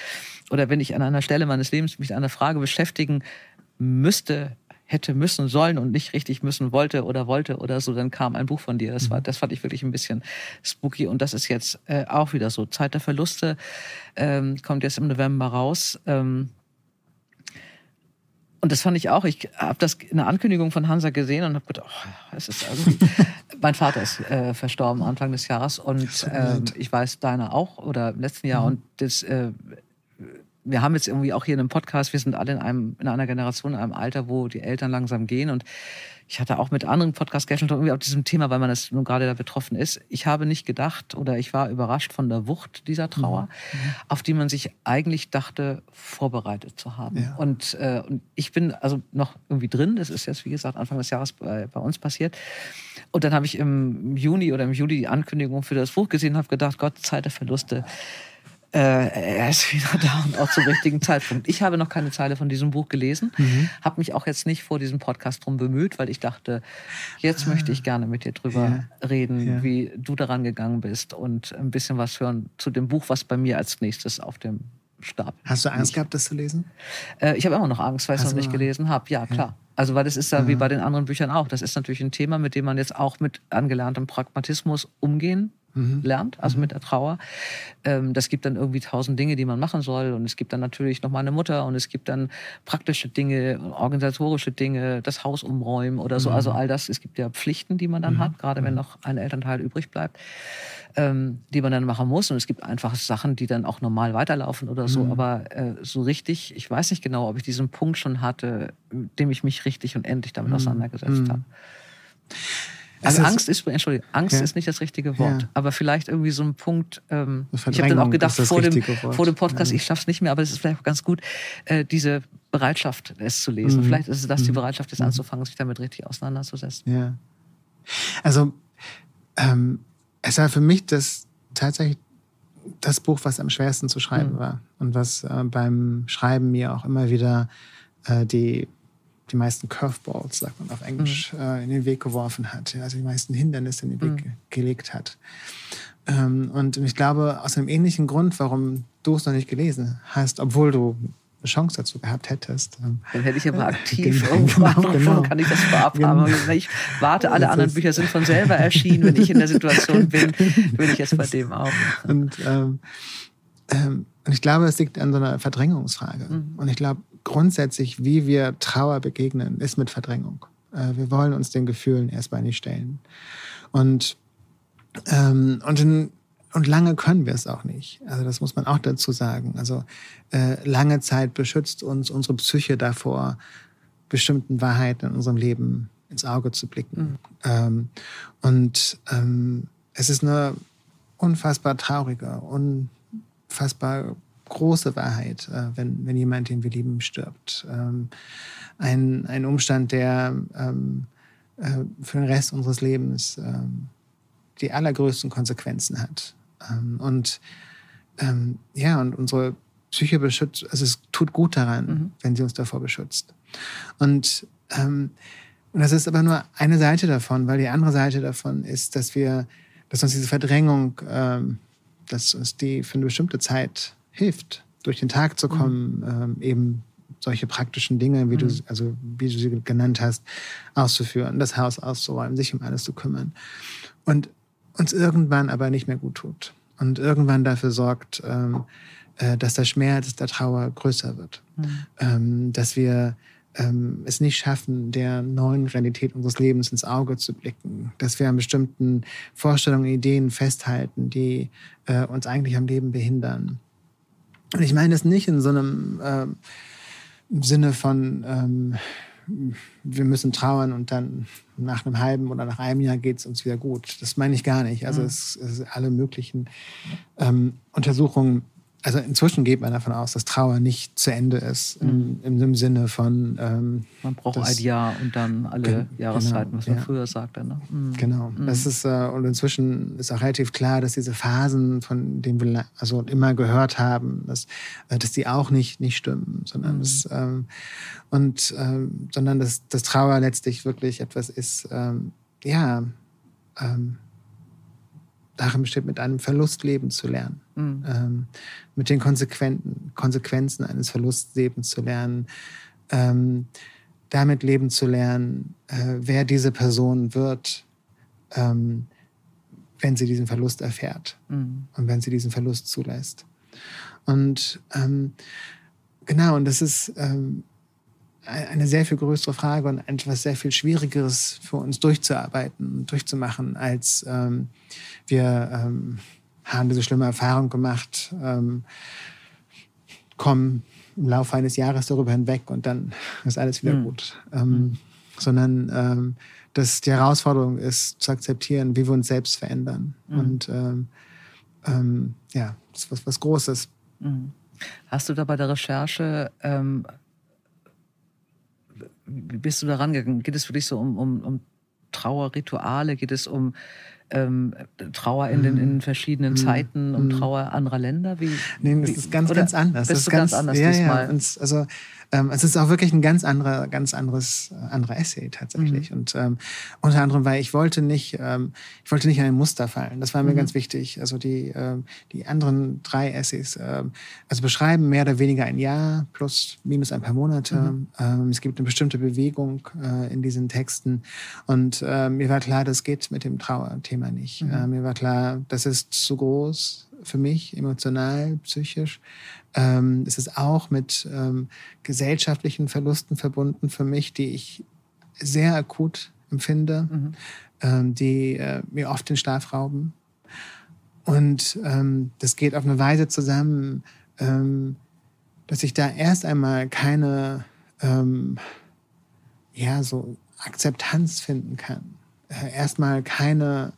oder wenn ich an einer Stelle meines Lebens mich mit einer Frage beschäftigen müsste, hätte müssen sollen und nicht richtig müssen wollte oder wollte oder so, dann kam ein Buch von dir. Das war, das fand ich wirklich ein bisschen spooky und das ist jetzt äh, auch wieder so. Zeit der Verluste ähm, kommt jetzt im November raus. Ähm, und das fand ich auch. Ich habe das in der Ankündigung von Hansa gesehen und habe gedacht, oh, es ist irgendwie. mein Vater ist äh, verstorben Anfang des Jahres und ähm, ich weiß deiner auch oder im letzten Jahr mhm. und das. Äh, wir haben jetzt irgendwie auch hier in einem Podcast, wir sind alle in einem in einer Generation, in einem Alter, wo die Eltern langsam gehen und ich hatte auch mit anderen Podcast-Gästen irgendwie auf diesem Thema, weil man das nun gerade da betroffen ist. Ich habe nicht gedacht oder ich war überrascht von der Wucht dieser Trauer, mhm. mhm. auf die man sich eigentlich dachte, vorbereitet zu haben. Ja. Und, äh, und ich bin also noch irgendwie drin. Das ist jetzt, wie gesagt, Anfang des Jahres bei, bei uns passiert. Und dann habe ich im Juni oder im Juli die Ankündigung für das Buch gesehen und habe gedacht, Gott, Zeit der Verluste äh, er ist wieder da und auch zum richtigen Zeitpunkt. Ich habe noch keine Zeile von diesem Buch gelesen, mhm. habe mich auch jetzt nicht vor diesem Podcast drum bemüht, weil ich dachte, jetzt ah. möchte ich gerne mit dir drüber ja. reden, ja. wie du daran gegangen bist und ein bisschen was hören zu dem Buch, was bei mir als nächstes auf dem Stab. Hast du Angst gehabt, das zu lesen? Äh, ich habe immer noch Angst, weil ich es noch nicht gelesen habe. Ja, klar. Ja. Also, weil das ist ja mhm. wie bei den anderen Büchern auch. Das ist natürlich ein Thema, mit dem man jetzt auch mit angelerntem Pragmatismus umgehen mhm. lernt, also mhm. mit der Trauer. Ähm, das gibt dann irgendwie tausend Dinge, die man machen soll. Und es gibt dann natürlich noch mal eine Mutter und es gibt dann praktische Dinge, organisatorische Dinge, das Haus umräumen oder so. Mhm. Also all das. Es gibt ja Pflichten, die man dann mhm. hat, gerade wenn mhm. noch ein Elternteil übrig bleibt, ähm, die man dann machen muss. Und es gibt einfach Sachen, die dann auch normal weiterlaufen oder so. Mhm. Aber äh, so richtig, ich weiß nicht genau, ob ich diesen Punkt schon hatte, dem ich mich richtig und endlich damit auseinandergesetzt habe. Also Angst ist, Entschuldigung, Angst ja. ist nicht das richtige Wort, ja. aber vielleicht irgendwie so ein Punkt. Ähm, ich habe dann auch gedacht vor dem, vor dem Podcast, ja. ich schaffe es nicht mehr, aber es ist vielleicht ganz gut, äh, diese Bereitschaft, es zu lesen. Mhm. Vielleicht ist es das, die mhm. Bereitschaft, jetzt mhm. anzufangen, sich damit richtig auseinanderzusetzen. Ja. Also ähm, es war für mich das tatsächlich das Buch, was am schwersten zu schreiben mhm. war und was äh, beim Schreiben mir auch immer wieder äh, die die meisten Curveballs, sagt man auf Englisch, mhm. äh, in den Weg geworfen hat, also die meisten Hindernisse in den Weg mhm. gelegt hat. Ähm, und ich glaube, aus einem ähnlichen Grund, warum du es noch nicht gelesen hast, obwohl du eine Chance dazu gehabt hättest. Ähm, Dann hätte ich aber aktiv genau, irgendwo genau, genau. kann ich das vorab genau. haben. Ich warte, alle anderen Bücher sind von selber erschienen. Wenn ich in der Situation bin, würde ich jetzt bei dem auch. Und, ähm, ähm, und ich glaube, es liegt an so einer Verdrängungsfrage. Mhm. Und ich glaube, grundsätzlich, wie wir Trauer begegnen, ist mit Verdrängung. Äh, wir wollen uns den Gefühlen erstmal nicht stellen. Und, ähm, und, in, und lange können wir es auch nicht. Also das muss man auch dazu sagen. Also äh, lange Zeit beschützt uns unsere Psyche davor, bestimmten Wahrheiten in unserem Leben ins Auge zu blicken. Mhm. Ähm, und ähm, es ist eine unfassbar traurige, unfassbar große Wahrheit, äh, wenn, wenn jemand, den wir lieben, stirbt. Ähm, ein, ein Umstand, der ähm, äh, für den Rest unseres Lebens ähm, die allergrößten Konsequenzen hat. Ähm, und ähm, ja, und unsere Psyche beschützt, also es tut gut daran, mhm. wenn sie uns davor beschützt. Und, ähm, und das ist aber nur eine Seite davon, weil die andere Seite davon ist, dass wir, dass uns diese Verdrängung, dass uns die für eine bestimmte Zeit hilft, durch den Tag zu kommen, mhm. ähm, eben solche praktischen Dinge, wie mhm. du, also wie du sie genannt hast, auszuführen, das Haus auszuräumen, sich um alles zu kümmern. Und uns irgendwann aber nicht mehr gut tut. Und irgendwann dafür sorgt, ähm, äh, dass der Schmerz der Trauer größer wird. Mhm. Ähm, dass wir ähm, es nicht schaffen, der neuen Realität unseres Lebens ins Auge zu blicken, dass wir an bestimmten Vorstellungen, Ideen festhalten, die äh, uns eigentlich am Leben behindern. Und ich meine das nicht in so einem äh, Sinne von, ähm, wir müssen trauern und dann nach einem halben oder nach einem Jahr geht es uns wieder gut. Das meine ich gar nicht. Also mhm. es, es alle möglichen ähm, Untersuchungen also inzwischen geht man davon aus, dass Trauer nicht zu Ende ist, mhm. im, im, Sinne von. Ähm, man braucht ein Jahr und dann alle Jahreszeiten, genau, was man ja. früher sagte. Ne? Mhm. Genau. Mhm. Das ist, äh, und inzwischen ist auch relativ klar, dass diese Phasen, von denen wir also immer gehört haben, dass, äh, dass die auch nicht, nicht stimmen, sondern, das, mhm. ähm, und, ähm, sondern dass, dass Trauer letztlich wirklich etwas ist, ähm, ja, ähm, darin besteht, mit einem Verlust leben zu lernen, mhm. ähm, mit den Konsequenzen, Konsequenzen eines Verlustlebens zu lernen, ähm, damit leben zu lernen, äh, wer diese Person wird, ähm, wenn sie diesen Verlust erfährt mhm. und wenn sie diesen Verlust zulässt. Und ähm, genau, und das ist ähm, eine sehr viel größere Frage und etwas sehr viel Schwierigeres für uns durchzuarbeiten, durchzumachen, als ähm, wir ähm, haben diese schlimme Erfahrung gemacht, ähm, kommen im Laufe eines Jahres darüber hinweg und dann ist alles wieder mhm. gut. Mhm. Sondern ähm, dass die Herausforderung ist, zu akzeptieren, wie wir uns selbst verändern. Mhm. Und ähm, ähm, ja, das ist was, was Großes. Mhm. Hast du da bei der Recherche wie bist du da rangegangen? Geht es für dich so um, um, um Trauerrituale? Geht es um ähm, Trauer in den in verschiedenen mhm. Zeiten, um mhm. Trauer anderer Länder? Wie, nee, das ist ganz, ganz anders. Bist das ist ganz, ganz anders ja, diesmal? Ja. also ähm, es ist auch wirklich ein ganz anderer, ganz anderes, äh, anderer Essay tatsächlich. Mhm. Und ähm, unter anderem, weil ich wollte nicht, ähm, ich wollte nicht in ein Muster fallen. Das war mir mhm. ganz wichtig. Also die, ähm, die anderen drei Essays, ähm, also beschreiben mehr oder weniger ein Jahr plus minus ein paar Monate. Mhm. Ähm, es gibt eine bestimmte Bewegung äh, in diesen Texten. Und äh, mir war klar, das geht mit dem Trauerthema nicht. Mhm. Äh, mir war klar, das ist zu groß für mich, emotional, psychisch. Ähm, es ist auch mit ähm, gesellschaftlichen Verlusten verbunden für mich, die ich sehr akut empfinde, mhm. ähm, die äh, mir oft den Schlaf rauben. Und ähm, das geht auf eine Weise zusammen, ähm, dass ich da erst einmal keine ähm, ja, so Akzeptanz finden kann. Äh, erstmal keine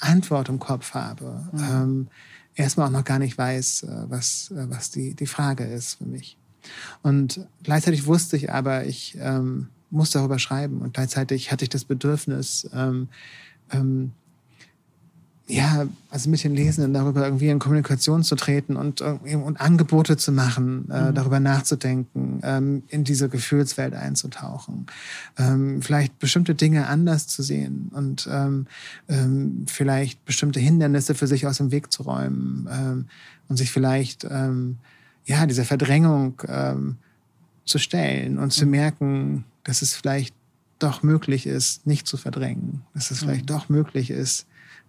Antwort im Kopf habe. Mhm. Erstmal auch noch gar nicht weiß, äh, was, äh, was die, die Frage ist für mich. Und gleichzeitig wusste ich aber, ich ähm, muss darüber schreiben. Und gleichzeitig hatte ich das Bedürfnis, ähm, ähm, ja, also mit den Lesenden darüber irgendwie in Kommunikation zu treten und, und Angebote zu machen, äh, mhm. darüber nachzudenken, ähm, in diese Gefühlswelt einzutauchen, ähm, vielleicht bestimmte Dinge anders zu sehen und ähm, ähm vielleicht bestimmte Hindernisse für sich aus dem Weg zu räumen ähm, und sich vielleicht ähm, ja dieser Verdrängung zu stellen und mhm. zu merken, dass es vielleicht doch möglich ist, nicht zu verdrängen, dass es vielleicht mhm. doch möglich ist,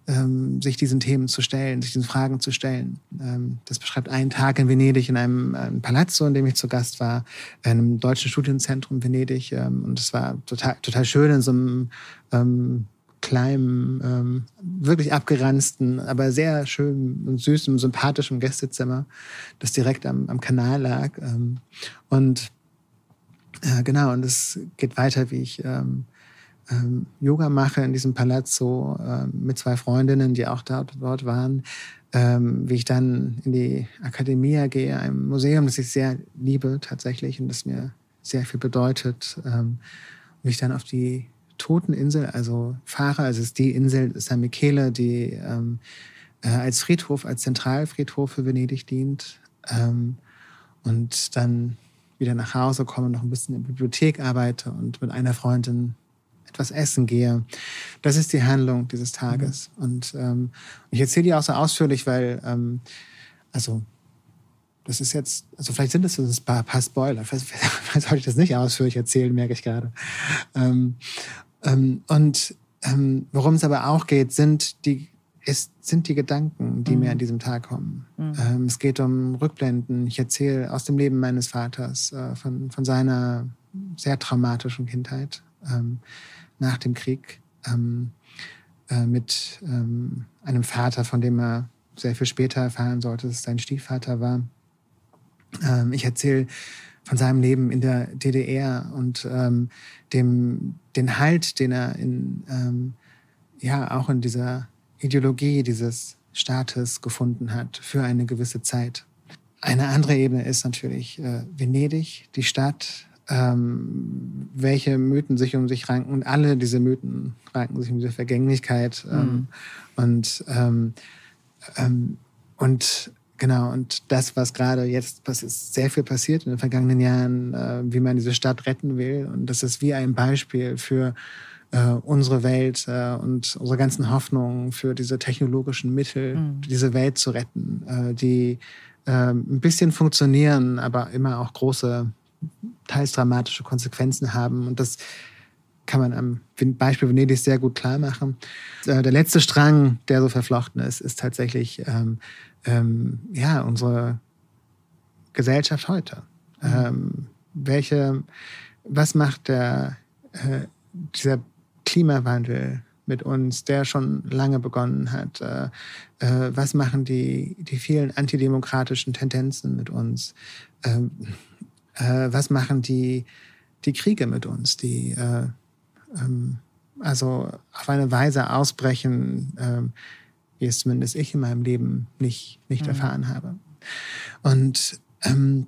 ähm, sich diesen Themen zu stellen, sich diesen Fragen zu stellen. Ähm, das beschreibt einen Tag in Venedig in einem, einem Palazzo, in dem ich zu Gast war, in einem deutschen Studienzentrum Venedig. Ähm, und es war total, total schön in so einem ähm, kleinen, ähm, wirklich abgeranzten, aber sehr schön und süßem, sympathischem Gästezimmer, das direkt am, am Kanal lag. Ähm, und äh, genau, und es geht weiter, wie ich ähm, ähm, Yoga mache in diesem Palazzo äh, mit zwei Freundinnen, die auch dort, dort waren, ähm, wie ich dann in die Akademia gehe, einem Museum, das ich sehr liebe tatsächlich und das mir sehr viel bedeutet, ähm, wie ich dann auf die Toteninsel, also fahre, also es ist die Insel San Michele, die ähm, äh, als Friedhof, als Zentralfriedhof für Venedig dient ähm, und dann wieder nach Hause komme, noch ein bisschen in der Bibliothek arbeite und mit einer Freundin etwas essen gehe. Das ist die Handlung dieses Tages. Mhm. Und ähm, ich erzähle die auch so ausführlich, weil, ähm, also, das ist jetzt, also vielleicht sind es ein paar, paar Spoiler. Vielleicht, vielleicht sollte ich das nicht ausführlich erzählen, merke ich gerade. Ähm, ähm, und ähm, worum es aber auch geht, sind die es sind die Gedanken, die mhm. mir an diesem Tag kommen. Mhm. Ähm, es geht um Rückblenden. Ich erzähle aus dem Leben meines Vaters, äh, von, von seiner sehr traumatischen Kindheit ähm, nach dem Krieg ähm, äh, mit ähm, einem Vater, von dem er sehr viel später erfahren sollte, dass es sein Stiefvater war. Ähm, ich erzähle von seinem Leben in der DDR und ähm, dem, den Halt, den er in, ähm, ja, auch in dieser Ideologie dieses Staates gefunden hat für eine gewisse Zeit. Eine andere Ebene ist natürlich äh, Venedig, die Stadt, ähm, welche Mythen sich um sich ranken. Und alle diese Mythen ranken sich um diese Vergänglichkeit. Ähm, mhm. Und, ähm, ähm, und genau, und das, was gerade jetzt, was ist sehr viel passiert in den vergangenen Jahren, äh, wie man diese Stadt retten will. Und das ist wie ein Beispiel für äh, unsere Welt äh, und unsere ganzen Hoffnungen für diese technologischen Mittel, mhm. diese Welt zu retten, äh, die äh, ein bisschen funktionieren, aber immer auch große teils dramatische Konsequenzen haben. Und das kann man am Beispiel Venedig sehr gut klar machen. Äh, der letzte Strang, der so verflochten ist, ist tatsächlich ähm, ähm, ja, unsere Gesellschaft heute. Mhm. Ähm, welche, was macht der, äh, dieser Klimawandel mit uns, der schon lange begonnen hat? Äh, äh, was machen die, die vielen antidemokratischen Tendenzen mit uns? Äh, was machen die, die Kriege mit uns, die äh, ähm, also auf eine Weise ausbrechen, ähm, wie es zumindest ich in meinem Leben nicht, nicht mhm. erfahren habe. Und, ähm,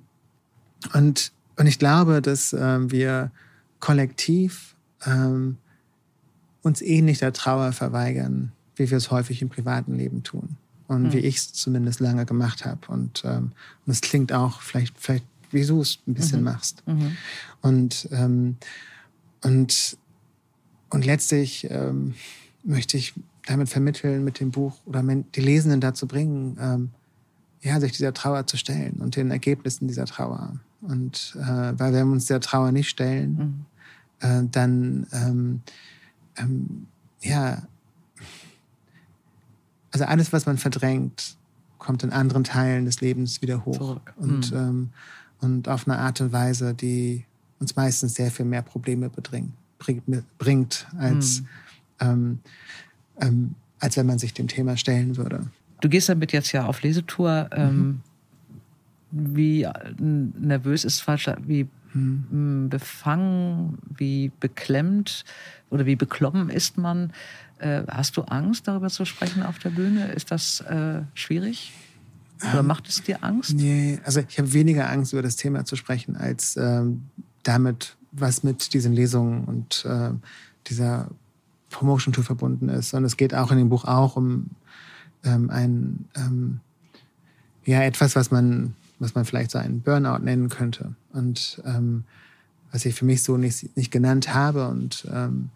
und, und ich glaube, dass ähm, wir kollektiv ähm, uns ähnlich der Trauer verweigern, wie wir es häufig im privaten Leben tun. Und mhm. wie ich es zumindest lange gemacht habe. Und, ähm, und es klingt auch vielleicht, vielleicht wie du es ein bisschen mhm. machst. Mhm. Und, ähm, und, und letztlich ähm, möchte ich damit vermitteln, mit dem Buch oder die Lesenden dazu bringen, ähm, ja, sich dieser Trauer zu stellen und den Ergebnissen dieser Trauer. Und äh, weil wenn wir uns der Trauer nicht stellen, mhm. äh, dann ähm, ähm, ja, also alles, was man verdrängt, kommt in anderen Teilen des Lebens wieder hoch. Zurück. Und, mhm. ähm, und auf eine Art und Weise, die uns meistens sehr viel mehr Probleme bedring, bringt, als, mhm. ähm, ähm, als wenn man sich dem Thema stellen würde. Du gehst damit jetzt ja auf Lesetour. Ähm, mhm. Wie nervös ist falsch, wie mhm. befangen, wie beklemmt oder wie beklommen ist man? Äh, hast du Angst, darüber zu sprechen auf der Bühne? Ist das äh, schwierig? Oder ähm, macht es dir Angst? Nee, also ich habe weniger Angst, über das Thema zu sprechen, als ähm, damit, was mit diesen Lesungen und äh, dieser Promotion Tour verbunden ist. Und es geht auch in dem Buch auch um ähm, ein, ähm, ja, etwas, was man, was man vielleicht so einen Burnout nennen könnte. Und ähm, was ich für mich so nicht, nicht genannt habe. Und ähm,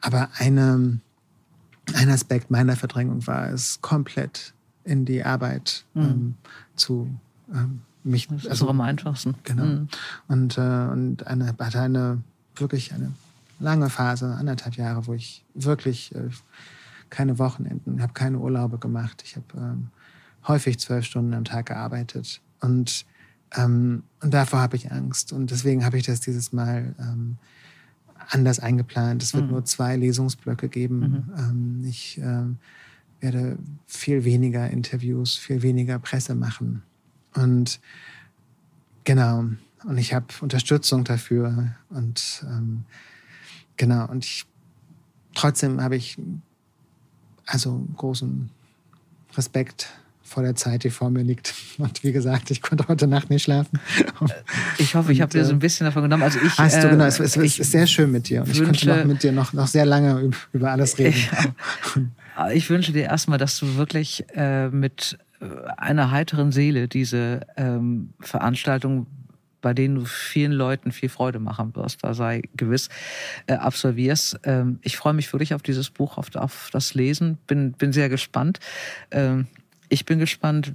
aber eine, ein Aspekt meiner Verdrängung war es komplett in die Arbeit mhm. ähm, zu ähm, mich. Das ist also, am einfachsten. Genau. Mhm. Und, äh, und eine, hatte eine wirklich eine lange Phase, anderthalb Jahre, wo ich wirklich äh, keine Wochenenden, habe keine Urlaube gemacht. Ich habe ähm, häufig zwölf Stunden am Tag gearbeitet. Und, ähm, und davor habe ich Angst. Und deswegen habe ich das dieses Mal ähm, anders eingeplant. Es wird mhm. nur zwei Lesungsblöcke geben. Mhm. Ähm, ich ähm, werde viel weniger Interviews, viel weniger Presse machen. Und genau, und ich habe Unterstützung dafür. Und ähm, genau, und ich trotzdem habe ich also großen Respekt vor der Zeit, die vor mir liegt. Und wie gesagt, ich konnte heute Nacht nicht schlafen. Äh, ich hoffe, ich habe dir so ein äh, bisschen davon genommen. Also ich, hast du, genau, es, es, es ist sehr schön mit dir. Und ich konnte noch mit dir noch, noch sehr lange über alles reden. Ja. Ich wünsche dir erstmal, dass du wirklich äh, mit äh, einer heiteren Seele diese ähm, Veranstaltung bei denen du vielen Leuten viel Freude machen wirst, da sei gewiss, äh, absolvierst. Ähm, ich freue mich wirklich auf dieses Buch, auf, auf das Lesen, bin, bin sehr gespannt. Ähm, ich bin gespannt,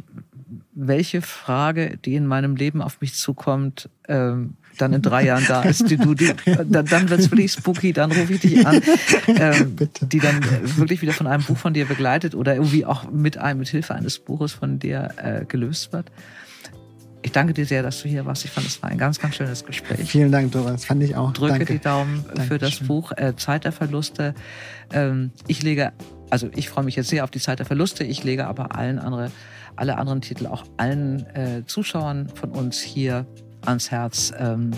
welche Frage, die in meinem Leben auf mich zukommt, ähm, dann in drei Jahren da ist, die du, die, dann, dann wird es wirklich spooky, dann rufe ich dich an, ähm, die dann wirklich wieder von einem Buch von dir begleitet oder irgendwie auch mit einem, mit Hilfe eines Buches von dir äh, gelöst wird. ich danke dir sehr, dass du hier warst. Ich fand, es war ein ganz, ganz schönes Gespräch. Vielen Dank, Dora. Das fand ich auch. Drücke danke. die Daumen Dankeschön. für das Buch äh, Zeit der Verluste. Ähm, ich lege, also ich freue mich jetzt sehr auf die Zeit der Verluste. Ich lege aber allen andere, alle anderen Titel auch allen äh, Zuschauern von uns hier ans Herz. Ähm,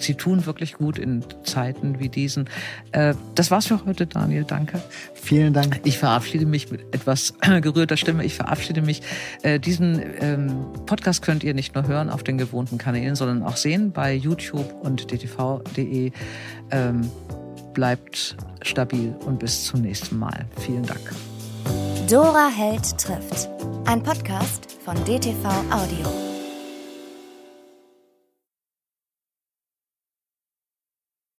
Sie tun wirklich gut in Zeiten wie diesen. Äh, das war's für heute, Daniel. Danke. Vielen Dank. Ich verabschiede mich mit etwas gerührter Stimme. Ich verabschiede mich. Äh, diesen ähm, Podcast könnt ihr nicht nur hören auf den gewohnten Kanälen, sondern auch sehen bei YouTube und dtv.de. Ähm, bleibt stabil und bis zum nächsten Mal. Vielen Dank. Dora Held trifft. Ein Podcast von DTV Audio.